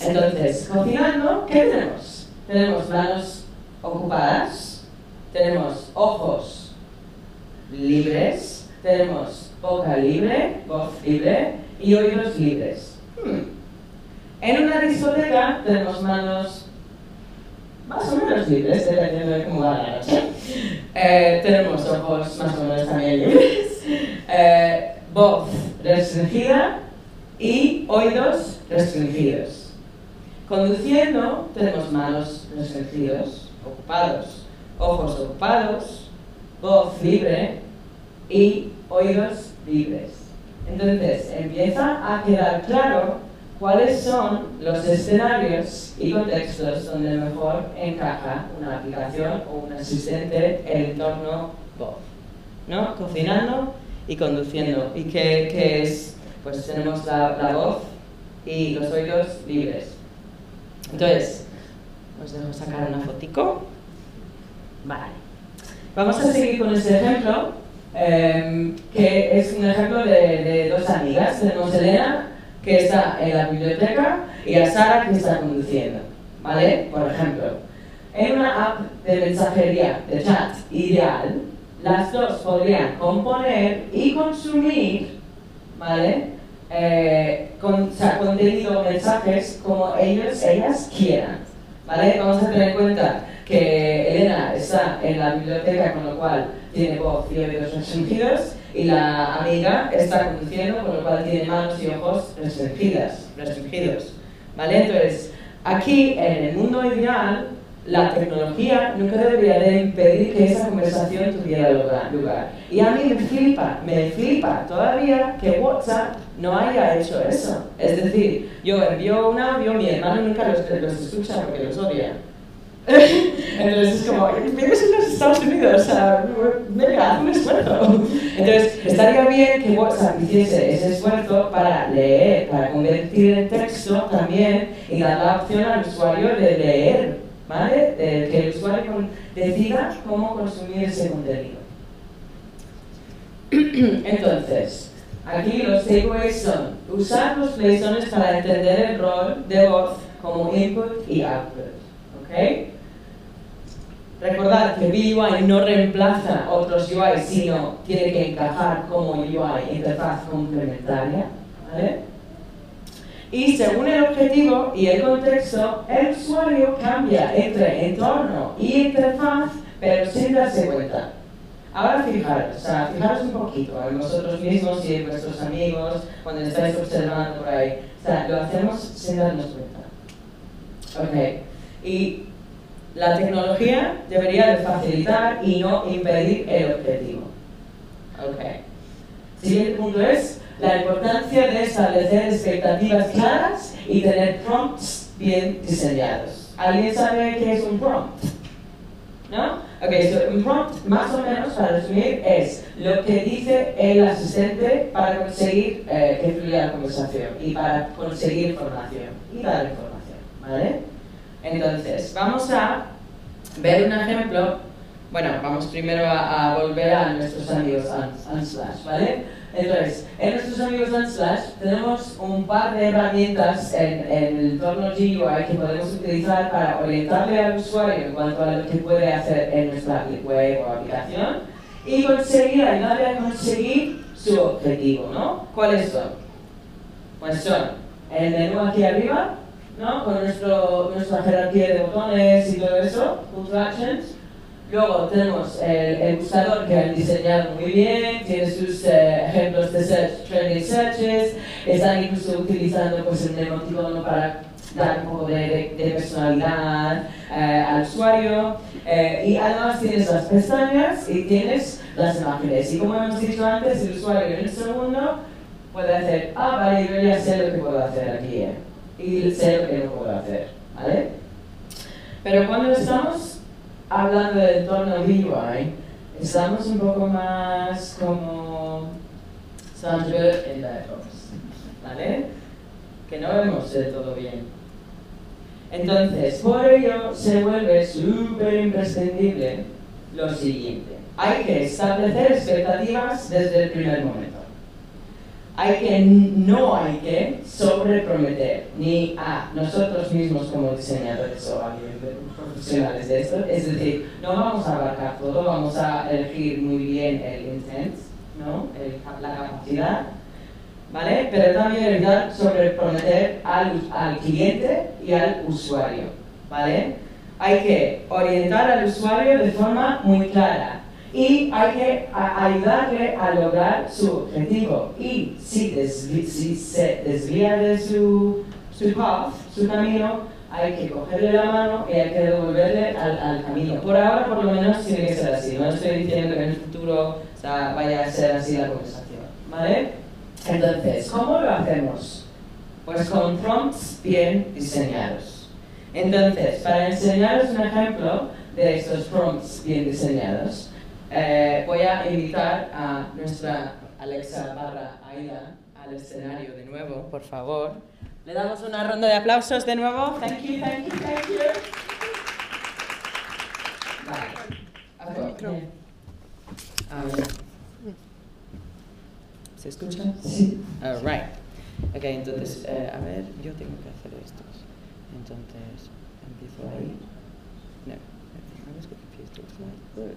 Entonces, cocinando, ¿qué tenemos? Tenemos manos ocupadas, tenemos ojos libres, tenemos boca libre, voz libre y oídos libres. Hmm. En una discoteca tenemos manos más o menos libres, dependiendo de cómo va la. Eh, tenemos ojos más o menos también libres, eh, voz restringida y oídos restringidos. Conduciendo tenemos manos restringidos, ocupados, ojos ocupados, voz libre y oídos libres. Entonces empieza a quedar claro cuáles son los escenarios y contextos donde mejor encaja una aplicación o un asistente en el entorno voz. ¿No? Cocinando y conduciendo. ¿Y qué, qué es? Pues tenemos la, la voz y los oídos libres. Entonces, os dejo sacar una fotico. Vale. Vamos a seguir con este ejemplo, eh, que es un ejemplo de, de dos amigas. Tenemos Elena, que está en la biblioteca, y a Sara, que está conduciendo. ¿Vale? Por ejemplo, en una app de mensajería de chat ideal, las dos podrían componer y consumir, ¿vale? Eh, con, o sea, contenido, mensajes como ellos, ellas quieran, ¿vale? Vamos a tener en cuenta que Elena está en la biblioteca, con lo cual tiene voz y oídos restringidos, y la amiga está conduciendo, con lo cual tiene manos y ojos restringidas, restringidos, ¿vale? Entonces, aquí, en el mundo ideal, la tecnología nunca debería de impedir que esa conversación tuviera lugar. Y a mí me flipa, me flipa todavía que WhatsApp no haya hecho eso. Es decir, yo envío un audio, mi hermano nunca los, los escucha porque los odia. Entonces es como, vives en los Estados Unidos, o sea, venga, haz un esfuerzo. Entonces, estaría bien que WhatsApp hiciese ese esfuerzo para leer, para convertir el texto también y dar la opción al usuario de leer, ¿vale? Que el usuario decida cómo consumir ese contenido. Entonces, aquí los takeaways son usar los playzones para entender el rol de voz como input y output. ¿Ok? Recordad que VUI no reemplaza otros UI, sino tiene que encajar como UI, interfaz complementaria. ¿vale? Y según el objetivo y el contexto, el usuario cambia entre entorno y interfaz, pero sin darse cuenta. Ahora fijaros, o sea, fijaros un poquito en vosotros mismos y en vuestros amigos cuando estáis observando por ahí. O sea, lo hacemos sin darnos cuenta. Ok. Y la tecnología debería de facilitar y no impedir el objetivo. Ok. Siguiente punto es la importancia de establecer expectativas claras y tener prompts bien diseñados. ¿Alguien sabe qué es un prompt? ¿No? Ok, so un prompt, más o menos, para resumir, es lo que dice el asistente para conseguir eh, que fluya la conversación y para conseguir información y dar información, ¿vale? Entonces, vamos a ver un ejemplo. Bueno, vamos primero a, a volver a nuestros amigos Uns- Unsplash, ¿vale? Entonces, en nuestros amigos Unsplash tenemos un par de herramientas en, en el entorno GUI que podemos utilizar para orientarle al usuario en cuanto a lo que puede hacer en nuestra web o aplicación y conseguir, ayudarle a conseguir su objetivo, ¿no? ¿Cuáles son? Pues son el menú aquí arriba, ¿no? Con nuestro, nuestra jerarquía de botones y todo eso, to actions. Luego tenemos el, el buscador que han diseñado muy bien, tiene sus eh, ejemplos de search, trending searches, están incluso utilizando pues, el emoticono para dar un poco de, de- de personalidad eh, al usuario. eh, y además tienes las pestañas y tienes las imágenes. Y como hemos dicho antes, el usuario en un segundo puede hacer, ah, vale, yo ya sé lo que puedo hacer aquí, eh, y sé lo que no puedo hacer, ¿vale? Pero cuando estamos hablando del entorno VUI, estamos un poco más como Sandra en DevOps, ¿vale? Que no vemos del todo bien. Entonces, por ello se vuelve súper imprescindible lo siguiente. Hay que establecer expectativas desde el primer momento. Hay que, no hay que sobreprometer, ni a nosotros mismos como diseñadores o a profesionales de esto. Es decir, no vamos a abarcar todo, vamos a elegir muy bien el intent, ¿no? El- la capacidad, ¿vale? Pero también evitar sobreprometer al, al cliente y al usuario, ¿vale? Hay que orientar al usuario de forma muy clara y hay que ayudarle a lograr su objetivo. Y si, desvi- si se desvía de su, su path, su camino, hay que cogerle la mano y hay que devolverle al, al camino. Por ahora, por lo menos, tiene que ser así. No estoy diciendo que en el futuro o sea, vaya a ser así la conversación, ¿vale? Entonces, ¿cómo lo hacemos? Pues con prompts bien diseñados. Entonces, para enseñaros un ejemplo de estos prompts bien diseñados, eh, voy a invitar a nuestra Alexa barra Aida al escenario de nuevo, por favor. Le damos una ronda de aplausos de nuevo. Thank you, thank you, thank you. Vale. ¿Se escucha? Sí. All right. Ok, entonces, eh, a ver, yo tengo que hacer estos. Entonces, empiezo ahí. No, I was confused. It was like,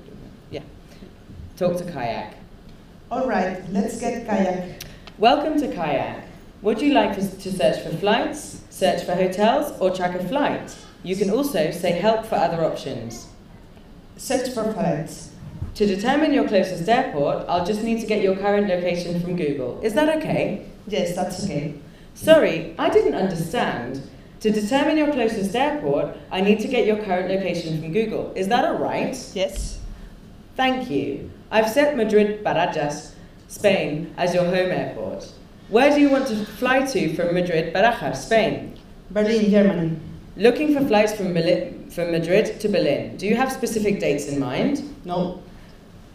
Talk to Kayak. All right, let's get kayak. Welcome to Kayak. Would you like us to search for flights, search for hotels, or track a flight? You can also say help for other options. Search for flights. To determine your closest airport, I'll just need to get your current location from Google. Is that okay? Yes, that's okay. Sorry, I didn't understand. To determine your closest airport, I need to get your current location from Google. Is that alright? Yes. Thank you. I've set Madrid Barajas, Spain, as your home airport. Where do you want to fly to from Madrid Barajas, Spain? Berlin, Germany. Looking for flights from, from Madrid to Berlin. Do you have specific dates in mind? No.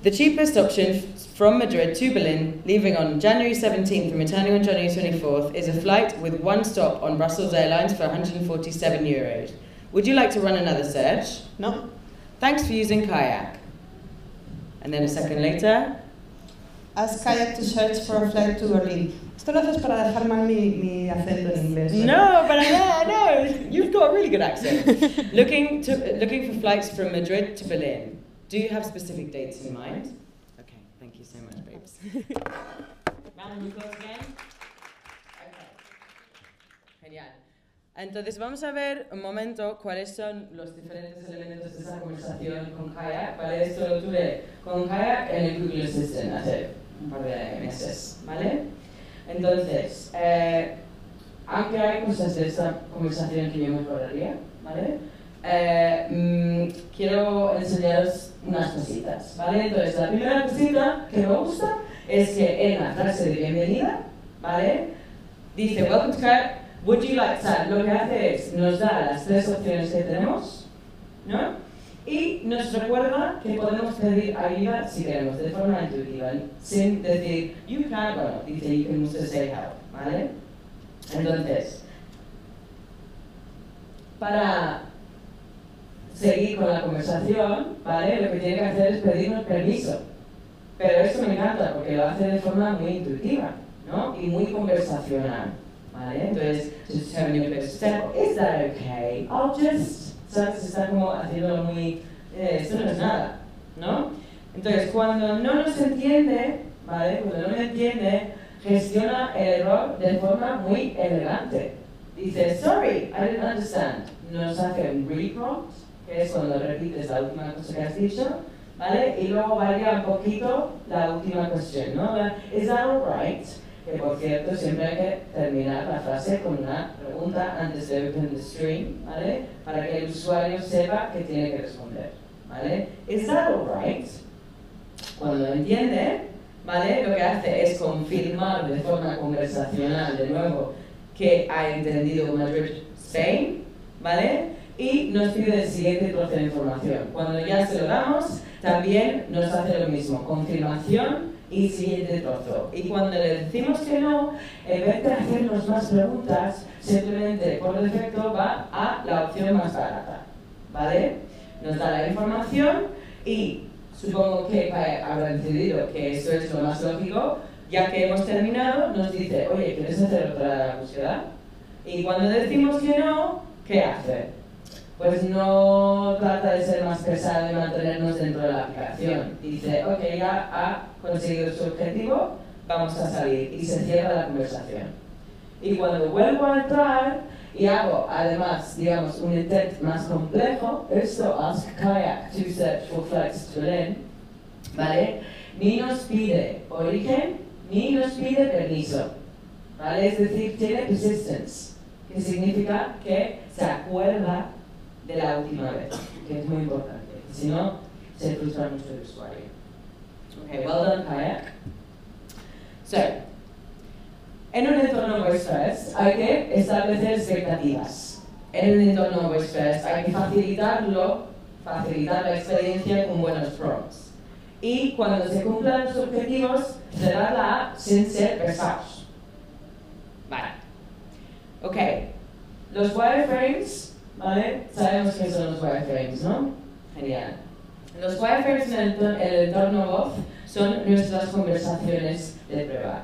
The cheapest option from Madrid to Berlin, leaving on January 17th and returning on January 24th, is a flight with one stop on Brussels Airlines for 147 euros. Would you like to run another search? No. Thanks for using Kayak. And then a second later, Ask kayak to search for a flight to Berlin. Esto lo haces para dejar mal mi, mi acento en inglés. No, but I know, no, you've got a really good accent. looking to looking for flights from Madrid to Berlin. Do you have specific dates in mind? Okay, thank you so much, babes. Round of applause again. Entonces vamos a ver un momento cuáles son los diferentes elementos de esa conversación con Kayak. Vale, esto lo tuve con Kayak en el Google Assistant hace un par de meses, ¿vale? Entonces, eh, aunque hay cosas de esta conversación que yo mejoraría, ¿vale? Eh, mm, quiero enseñaros unas cositas, ¿vale? Entonces, la primera cosita que me gusta es que en la frase de bienvenida, ¿vale? Dice, welcome to Kayak, would you like lo que hace es, nos da las tres opciones que tenemos, ¿no? Y nos recuerda que podemos pedir ayuda si queremos, de forma intuitiva, sin decir, you can, bueno, dice, you can also say help, ¿vale? Entonces, para seguir con la conversación, ¿vale? Lo que tiene que hacer es pedirnos permiso. Pero esto me encanta porque lo hace de forma muy intuitiva, ¿no? Y muy conversacional, ¿vale? Entonces, just your place to step, is that okay? I'll just, ¿sabes? Está como haciéndolo muy, eh, esto no es nada, ¿no? Entonces, cuando no nos entiende, ¿vale? Cuando no me entiende, gestiona el error de forma muy elegante. Dice, sorry, I didn't understand. Nos hace un reprompt, que es cuando repites la última cosa que has dicho, ¿vale? Y luego varía un poquito la última cuestión, ¿no? Is that alright? Que por cierto, siempre hay que terminar la frase con una pregunta antes de open the stream, ¿vale? Para que el usuario sepa que tiene que responder, ¿vale? Is that alright? Cuando lo entiende, ¿vale? Lo que hace es confirmar de forma conversacional de nuevo que ha entendido Madrid, Spain, ¿vale? Y nos pide el siguiente trozo de información. Cuando ya se lo damos, también nos hace lo mismo, confirmación y siguiente trozo. Y cuando le decimos que no, en vez de hacernos más preguntas, simplemente por defecto va a la opción más barata, ¿vale? Nos da la información y supongo que habrá entendido que esto es lo más lógico, ya que hemos terminado, nos dice, oye, ¿quieres hacer otra búsqueda? Y cuando decimos que no, ¿qué hace? Pues no trata de ser más pesado y mantenernos dentro de la aplicación. Dice, ok, ya ha conseguido su objetivo, vamos a salir. Y se cierra la conversación. Y cuando vuelvo a entrar y hago, además, digamos, un intent más complejo, esto, ask kayak to search for flights to Berlin, ¿vale? Ni nos pide origen, ni nos pide permiso, ¿vale? Es decir, tiene persistence, que significa que se acuerda de la última vez, que es muy importante. Si no, se frustra mucho el usuario. Okay, well done, Kayak. So, En un entorno voice first hay que establecer expectativas. En un entorno voice first hay que facilitarlo, facilitar la experiencia con buenos prompts. Y cuando se cumplan los objetivos, cerrar la app sin ser pesados. Vale. Ok. Los wireframes, ¿vale? Sabemos qué son los wireframes, ¿no? Genial. Los wireframes en el, entor- en el entorno voz son nuestras conversaciones de prueba.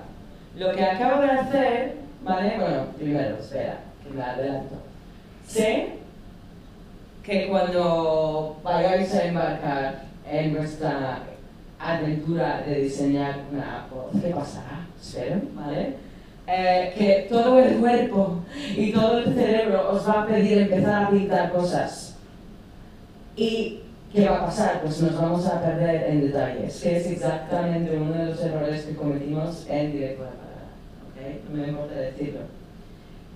Lo que acabo de hacer, ¿vale? Bueno, primero, espera, que me adelanto. Sé que cuando vayáis a embarcar en vuestra aventura de diseñar una voz, ¿qué pasará? Espero, ¿vale? Eh, que todo el cuerpo y todo el cerebro os va a pedir empezar a pintar cosas. ¿Y qué va a pasar? Pues nos vamos a perder en detalles, que es exactamente uno de los errores que cometimos en directo de palabra. ¿ok? No me importa decirlo.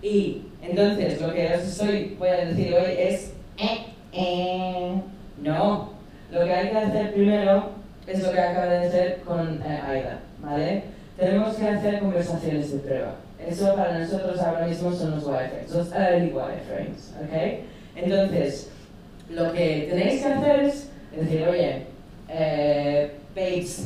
Y entonces lo que os estoy, voy a decir hoy es, eh, eh, no. Lo que hay que hacer primero es lo que acaba de hacer con eh, Aida, ¿vale? Tenemos que hacer conversaciones de prueba. Eso para nosotros ahora mismo son los wireframes, los early wireframes, ¿ok? Entonces, lo que tenéis que hacer es decir, oye, eh, Babes,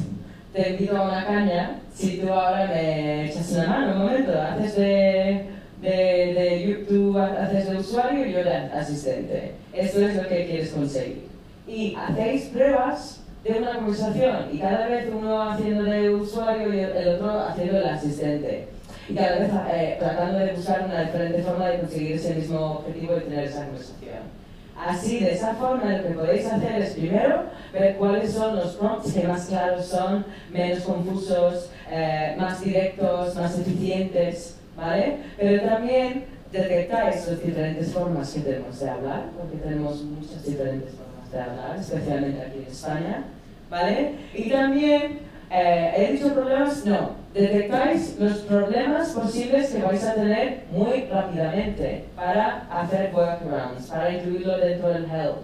te a una caña, si tú ahora me echas una mano, un momento, haces de, de, de YouTube, haces de usuario y yo de asistente. Esto es lo que quieres conseguir. Y hacéis pruebas de una conversación y cada vez uno haciendo de usuario y el otro haciendo el asistente. Y cada vez eh, tratando de buscar una diferente forma de conseguir ese mismo objetivo y tener esa conversación. Así, de esa forma, lo que podéis hacer es primero ver cuáles son los prompts que más claros son, menos confusos, eh, más directos, más eficientes, ¿vale? Pero también detectáis las diferentes formas que tenemos de hablar, porque tenemos muchas diferentes formas de hablar, especialmente aquí en España, ¿vale? Y también, eh, ¿he dicho problemas? No. Detectáis los problemas posibles que vais a tener muy rápidamente para hacer workarounds, para incluirlo dentro del help,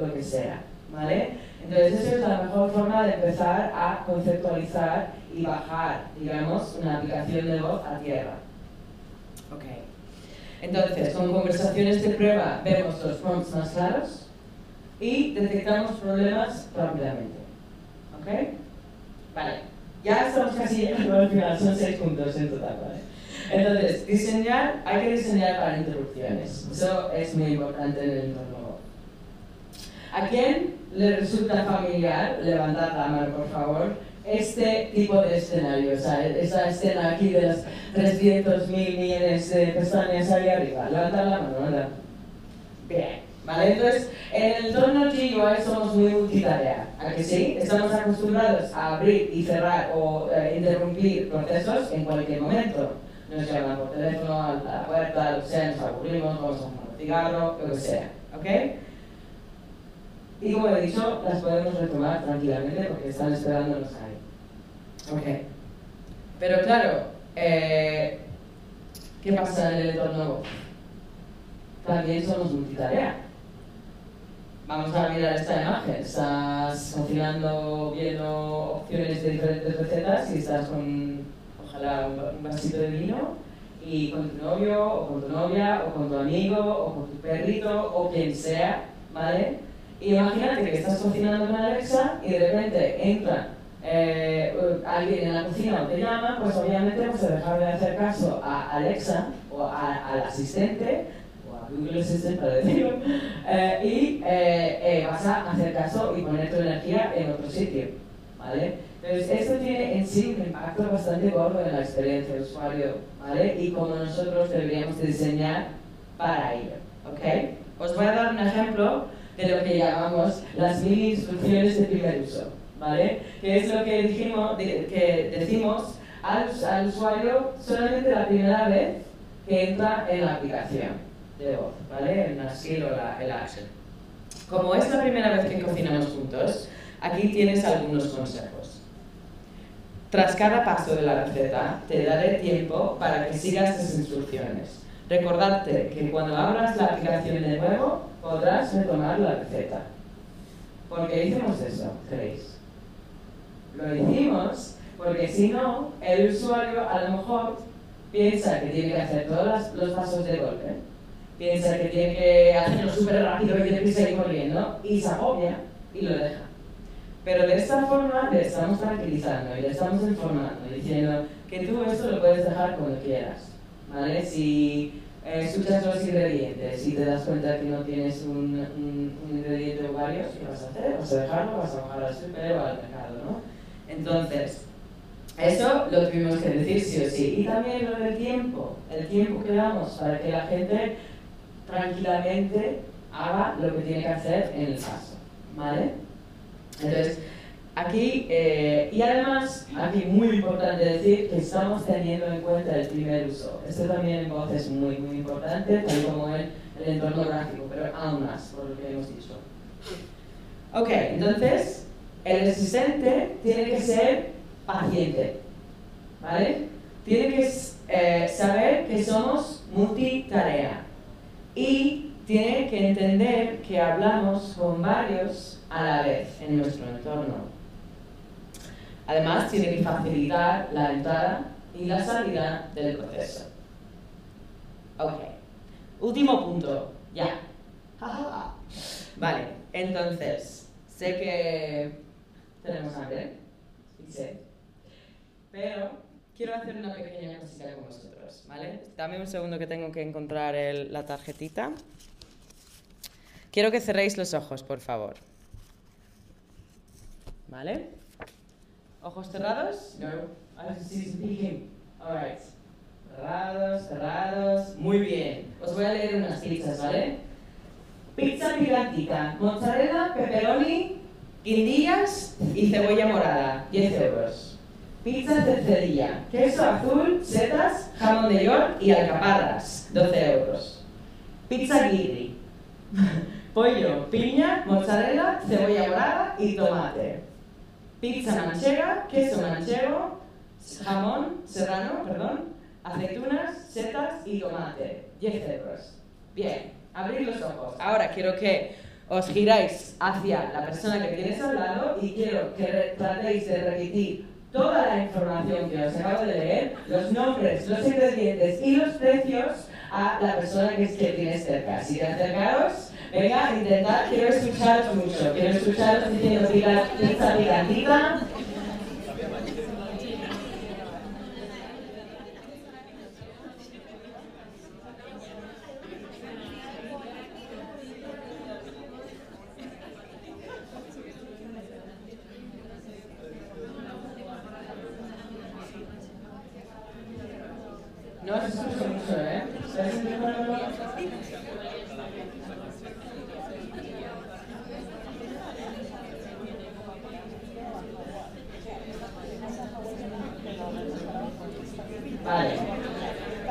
lo que sea, ¿vale? Entonces, esa es la mejor forma de empezar a conceptualizar y bajar, digamos, una aplicación de voz a tierra. Ok. Entonces, con conversaciones de prueba vemos los prompts más claros y detectamos problemas rápidamente. ¿Ok? Vale. Ya estamos casi llegando al final, son seis puntos en total, ¿vale? Entonces, diseñar, hay que diseñar para interrupciones. Eso es muy importante en el entorno. ¿A quién le resulta familiar, levantad la mano por favor, este tipo de escenario? O sea, esa escena aquí de las 300 mil millones de pestañas ahí arriba. Levantad la mano, ¿verdad? Bien. ¿Vale? Entonces, en el entorno GUI somos muy multitarea. ¿A que sí? Estamos acostumbrados a abrir y cerrar o eh, interrumpir procesos en cualquier momento. Nos llaman por teléfono, a la puerta, lo que sea, nos aburrimos, vamos a fumar un cigarro, lo que sea. ¿Ok? Y como he dicho, las podemos retomar tranquilamente porque están esperándonos ahí. ¿Ok? Pero claro, eh, ¿qué pasa en el entorno? También somos multitarea. Vamos a mirar esta imagen. Estás cocinando, viendo opciones de diferentes recetas y estás con, ojalá, un vasito de vino y con tu novio o con tu novia o con tu amigo o con tu perrito o quien sea, ¿vale? Y imagínate que estás cocinando con Alexa y de repente entra eh, alguien en la cocina o te llama, pues obviamente vas a dejar de hacer caso a Alexa o a- al asistente Google Assistant para eh, y eh, eh, vas a hacer caso y poner tu energía en otro sitio, ¿vale? Entonces, esto tiene en sí un impacto bastante gordo en la experiencia de usuario, ¿vale? Y como nosotros deberíamos de diseñar para ello, ¿ok? Os voy a dar un ejemplo de lo que llamamos las mini instrucciones de primer uso, ¿vale? Que es lo que dijimos, que decimos al, al usuario solamente la primera vez que entra en la aplicación voz, ¿vale? La el. Como es la primera vez que cocinamos juntos, aquí tienes algunos consejos. Tras cada paso de la receta, te daré tiempo para que sigas estas instrucciones. Recordarte que cuando abras la aplicación de nuevo, podrás retomar la receta. ¿Por qué hicimos eso, creéis? Lo hicimos porque si no, el usuario a lo mejor piensa que tiene que hacer todos las- los pasos de golpe, piensa que tiene que hacerlo súper rápido y deprisa y corriendo, y se agobia y lo deja. Pero de esta forma le estamos tranquilizando y le estamos informando, diciendo que tú esto lo puedes dejar cuando quieras, ¿vale? Si eh, escuchas los ingredientes y te das cuenta que no tienes un, un- un ingrediente o varios, ¿qué vas a hacer? ¿Vas a dejarlo? ¿Vas a bajar al super o al mercado, no? Entonces, eso lo tuvimos que decir sí o sí. Y también lo del tiempo, el tiempo que damos para que la gente tranquilamente haga lo que tiene que hacer en el paso, ¿vale? Entonces, aquí, eh, y además, aquí muy importante decir que estamos teniendo en cuenta el primer uso. Esto también en voz es muy, muy importante, tal como en el entorno gráfico, pero aún más, por lo que hemos dicho. Ok, entonces, el asistente tiene que ser paciente, ¿vale? Tiene que eh, saber que somos multitarea y tiene que entender que hablamos con varios a la vez en nuestro entorno. Además, tiene que facilitar la entrada y la salida del proceso. Ok. Último punto. Ya. Vale, entonces, sé que tenemos hambre. Sé. Pero quiero hacer una pequeña cosita con vosotros, ¿vale? Dame un segundo que tengo que encontrar el- la tarjetita. Quiero que cerréis los ojos, por favor. ¿Vale? ¿Ojos cerrados? No, see speaking. Alright. Cerrados, cerrados. Muy bien. Os voy a leer unas pizzas, ¿vale? Pizza picantica, mozzarella, pepperoni, guindillas y cebolla morada, 10 euros. Pizza cercedilla, queso azul, setas, jamón de york y alcaparras, 12 euros. Pizza guirri, pollo, piña, mozzarella, cebolla morada y tomate. Pizza manchega, queso manchego, jamón serrano, perdón, aceitunas, setas y tomate. 10 euros. Bien, abrid los ojos. Ahora quiero que os giráis hacia la persona que tienes al lado y quiero que tratéis de repetir toda la información que os acabo de leer, los nombres, los ingredientes y los precios a la persona que, que tienes cerca. Así que acercaros, venga, intentad, quiero escucharos mucho, quiero escucharos diciendo pizza picantita. No os escucho mucho, ¿eh? ¿Estáis escuchando? Vale.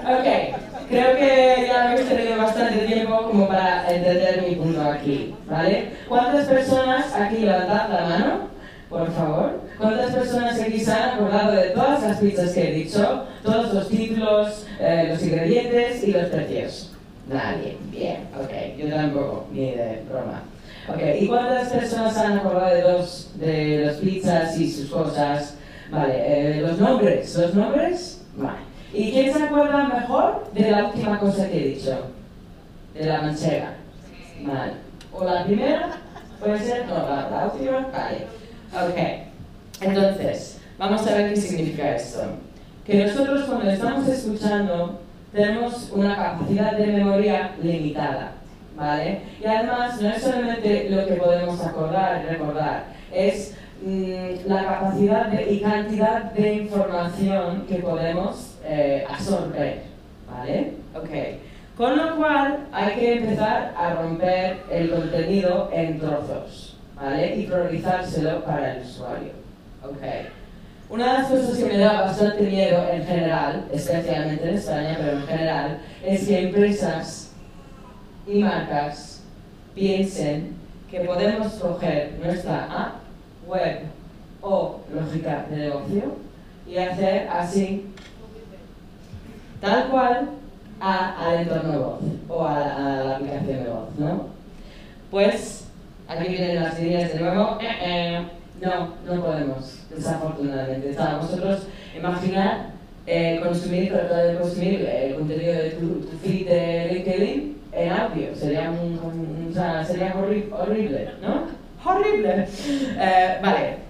Ok, creo que ya habéis tenido bastante tiempo como para entender mi punto aquí, ¿vale? ¿Cuántas personas aquí levantad la mano? Por favor. ¿Cuántas personas aquí se han acordado de todas las pizzas que he dicho? Todos los títulos, eh, los ingredientes y los precios. Nadie. Bien, ok. Yo tampoco, ni de broma. Ok, ¿y cuántas personas se han acordado de dos de las pizzas y sus cosas? Vale, eh, los nombres. ¿Los nombres? Vale. ¿Y quién se acuerda mejor de la última cosa que he dicho? De la manchega. Vale. ¿O la primera? ¿Puede ser? No, la, la última. Vale. Ok. Entonces, vamos a ver qué significa esto. Que nosotros cuando estamos escuchando tenemos una capacidad de memoria limitada. ¿Vale? Y además no es solamente lo que podemos acordar y recordar, es mm, la capacidad de- y cantidad de información que podemos eh, absorber. ¿Vale? Ok. Con lo cual hay que empezar a romper el contenido en trozos, ¿vale? Y priorizárselo para el usuario. Ok. Una de las cosas que me da bastante miedo en general, especialmente en España, pero en general, es que empresas y marcas piensen que podemos coger nuestra app, web o lógica de negocio y hacer así, tal cual, a- al entorno de voz o a, a la aplicación de voz, ¿no? Pues aquí vienen las líneas de nuevo. Eh, eh, no, no podemos, desafortunadamente. O sea, vosotros imaginar eh, consumir, tratar de consumir el contenido de tu, tu feed de LinkedIn en audio. Sería, un, un- sea, sería horri- horrible, ¿no? Horrible. Eh, vale.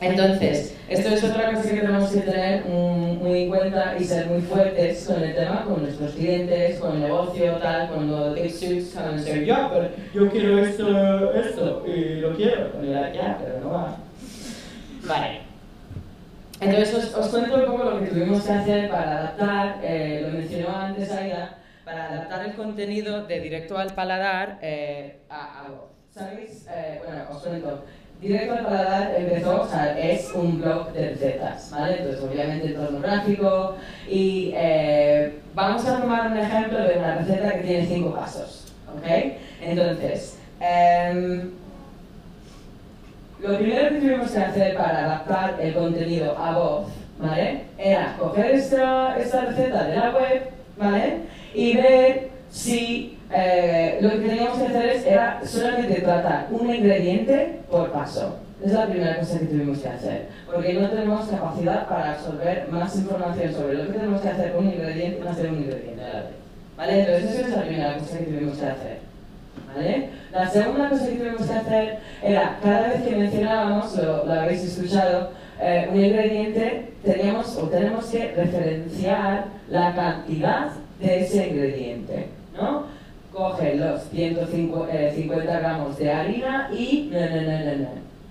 Entonces, esto es otra cosa que tenemos que tener muy en cuenta y ser muy fuertes con el tema, con nuestros clientes, con el negocio, tal, cuando van a decir, ya, pero yo quiero esto, esto, y lo quiero. Y la, ya, pero no va. Vale. Entonces os, os cuento un poco lo que tuvimos que hacer para adaptar, eh, lo mencionó antes Aida, para adaptar el contenido de directo al paladar eh, a algo. ¿Sabéis? Eh, bueno, os cuento. Directo al paladar empezó, o sea, es un blog de recetas, ¿vale? Entonces, obviamente, entorno gráfico y eh, vamos a tomar un ejemplo de una receta que tiene cinco pasos, ¿ok? Entonces, em, lo primero que tuvimos que hacer para adaptar el contenido a voz, ¿vale? Era coger esta, esta receta de la web, ¿vale? Y ver si eh, lo que teníamos que hacer es, era solamente tratar un ingrediente por paso. Es la primera cosa que tuvimos que hacer, porque no tenemos capacidad para absorber más información sobre lo que tenemos que hacer con un ingrediente más de un ingrediente a la vez. ¿Vale? Entonces, esa es la primera cosa que tuvimos que hacer. ¿Vale? La segunda cosa que tuvimos que hacer era, cada vez que mencionábamos, lo, lo habéis escuchado, eh, un ingrediente, teníamos o tenemos que referenciar la cantidad de ese ingrediente, ¿no? Coge los 150 gramos de harina y.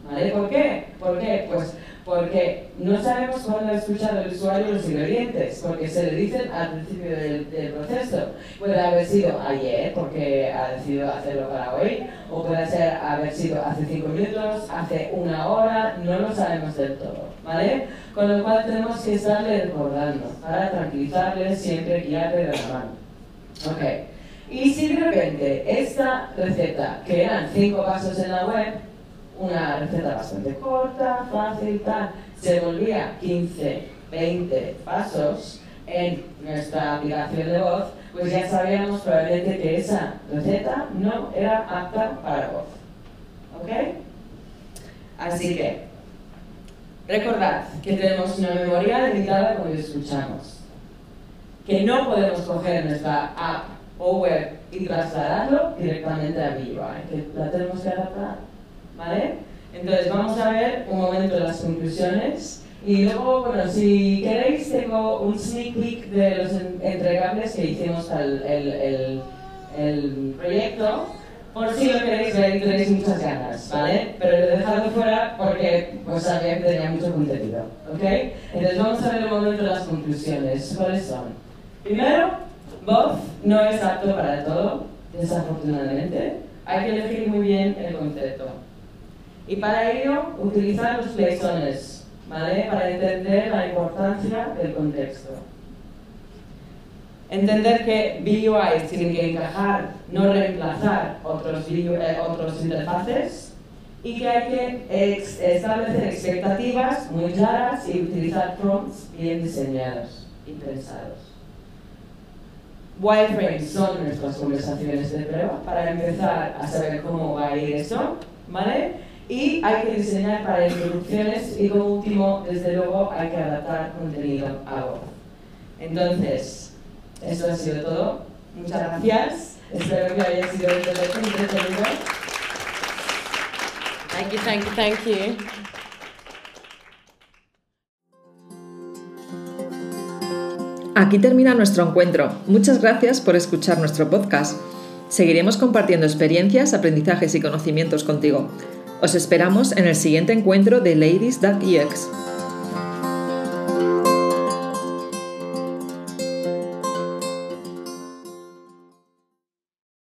¿Vale? ¿Por qué? ¿Por qué? Pues porque no sabemos cuándo ha escuchado el usuario los ingredientes, porque se le dicen al principio del, del proceso. Puede haber sido ayer, porque ha decidido hacerlo para hoy, o puede ser haber sido hace cinco minutos, hace una hora, no lo sabemos del todo, ¿vale? Con lo cual tenemos que estarle recordando para tranquilizarle, siempre guiarle de la mano. Ok. Y si de repente esta receta, que eran cinco pasos en la web, una receta bastante corta, fácil, tal, se volvía 15, 20 pasos en nuestra aplicación de voz, pues ya sabíamos probablemente que esa receta no era apta para voz. ¿Ok? Así que, recordad que tenemos una memoria limitada cuando escuchamos. Que no podemos coger nuestra app o web y trasladarlo directamente a Viva, que la tenemos que adaptar. ¿Vale? Entonces vamos a ver un momento las conclusiones y luego, bueno, si queréis tengo un sneak peek de los en- entregables que hicimos el, el, el- el proyecto, por si lo queréis ver y tenéis muchas ganas, ¿vale? Pero lo he dejado fuera porque pues sabía que tenía mucho contenido, ¿ok? Entonces vamos a ver un momento las conclusiones. ¿Cuáles son? Primero, voz no es apto para todo, desafortunadamente. Hay que elegir muy bien el concepto. Y para ello, utilizar los placeholders, ¿vale? Para entender la importancia del contexto. Entender que BUIs tienen que encajar, no reemplazar eh, otros interfaces. Y que hay que establecer expectativas muy claras y utilizar prompts bien diseñados y pensados. Wireframes son nuestras conversaciones de prueba para empezar a saber cómo va a ir eso, ¿vale? Y hay que diseñar para introducciones y como último, desde luego, hay que adaptar contenido a voz. Entonces, eso ha sido todo. Muchas gracias. Espero que haya sido entretenido. Thank you, thank you, thank you. Aquí termina nuestro encuentro. Muchas gracias por escuchar nuestro podcast. Seguiremos compartiendo experiencias, aprendizajes y conocimientos contigo. Os esperamos en el siguiente encuentro de Ladies UX.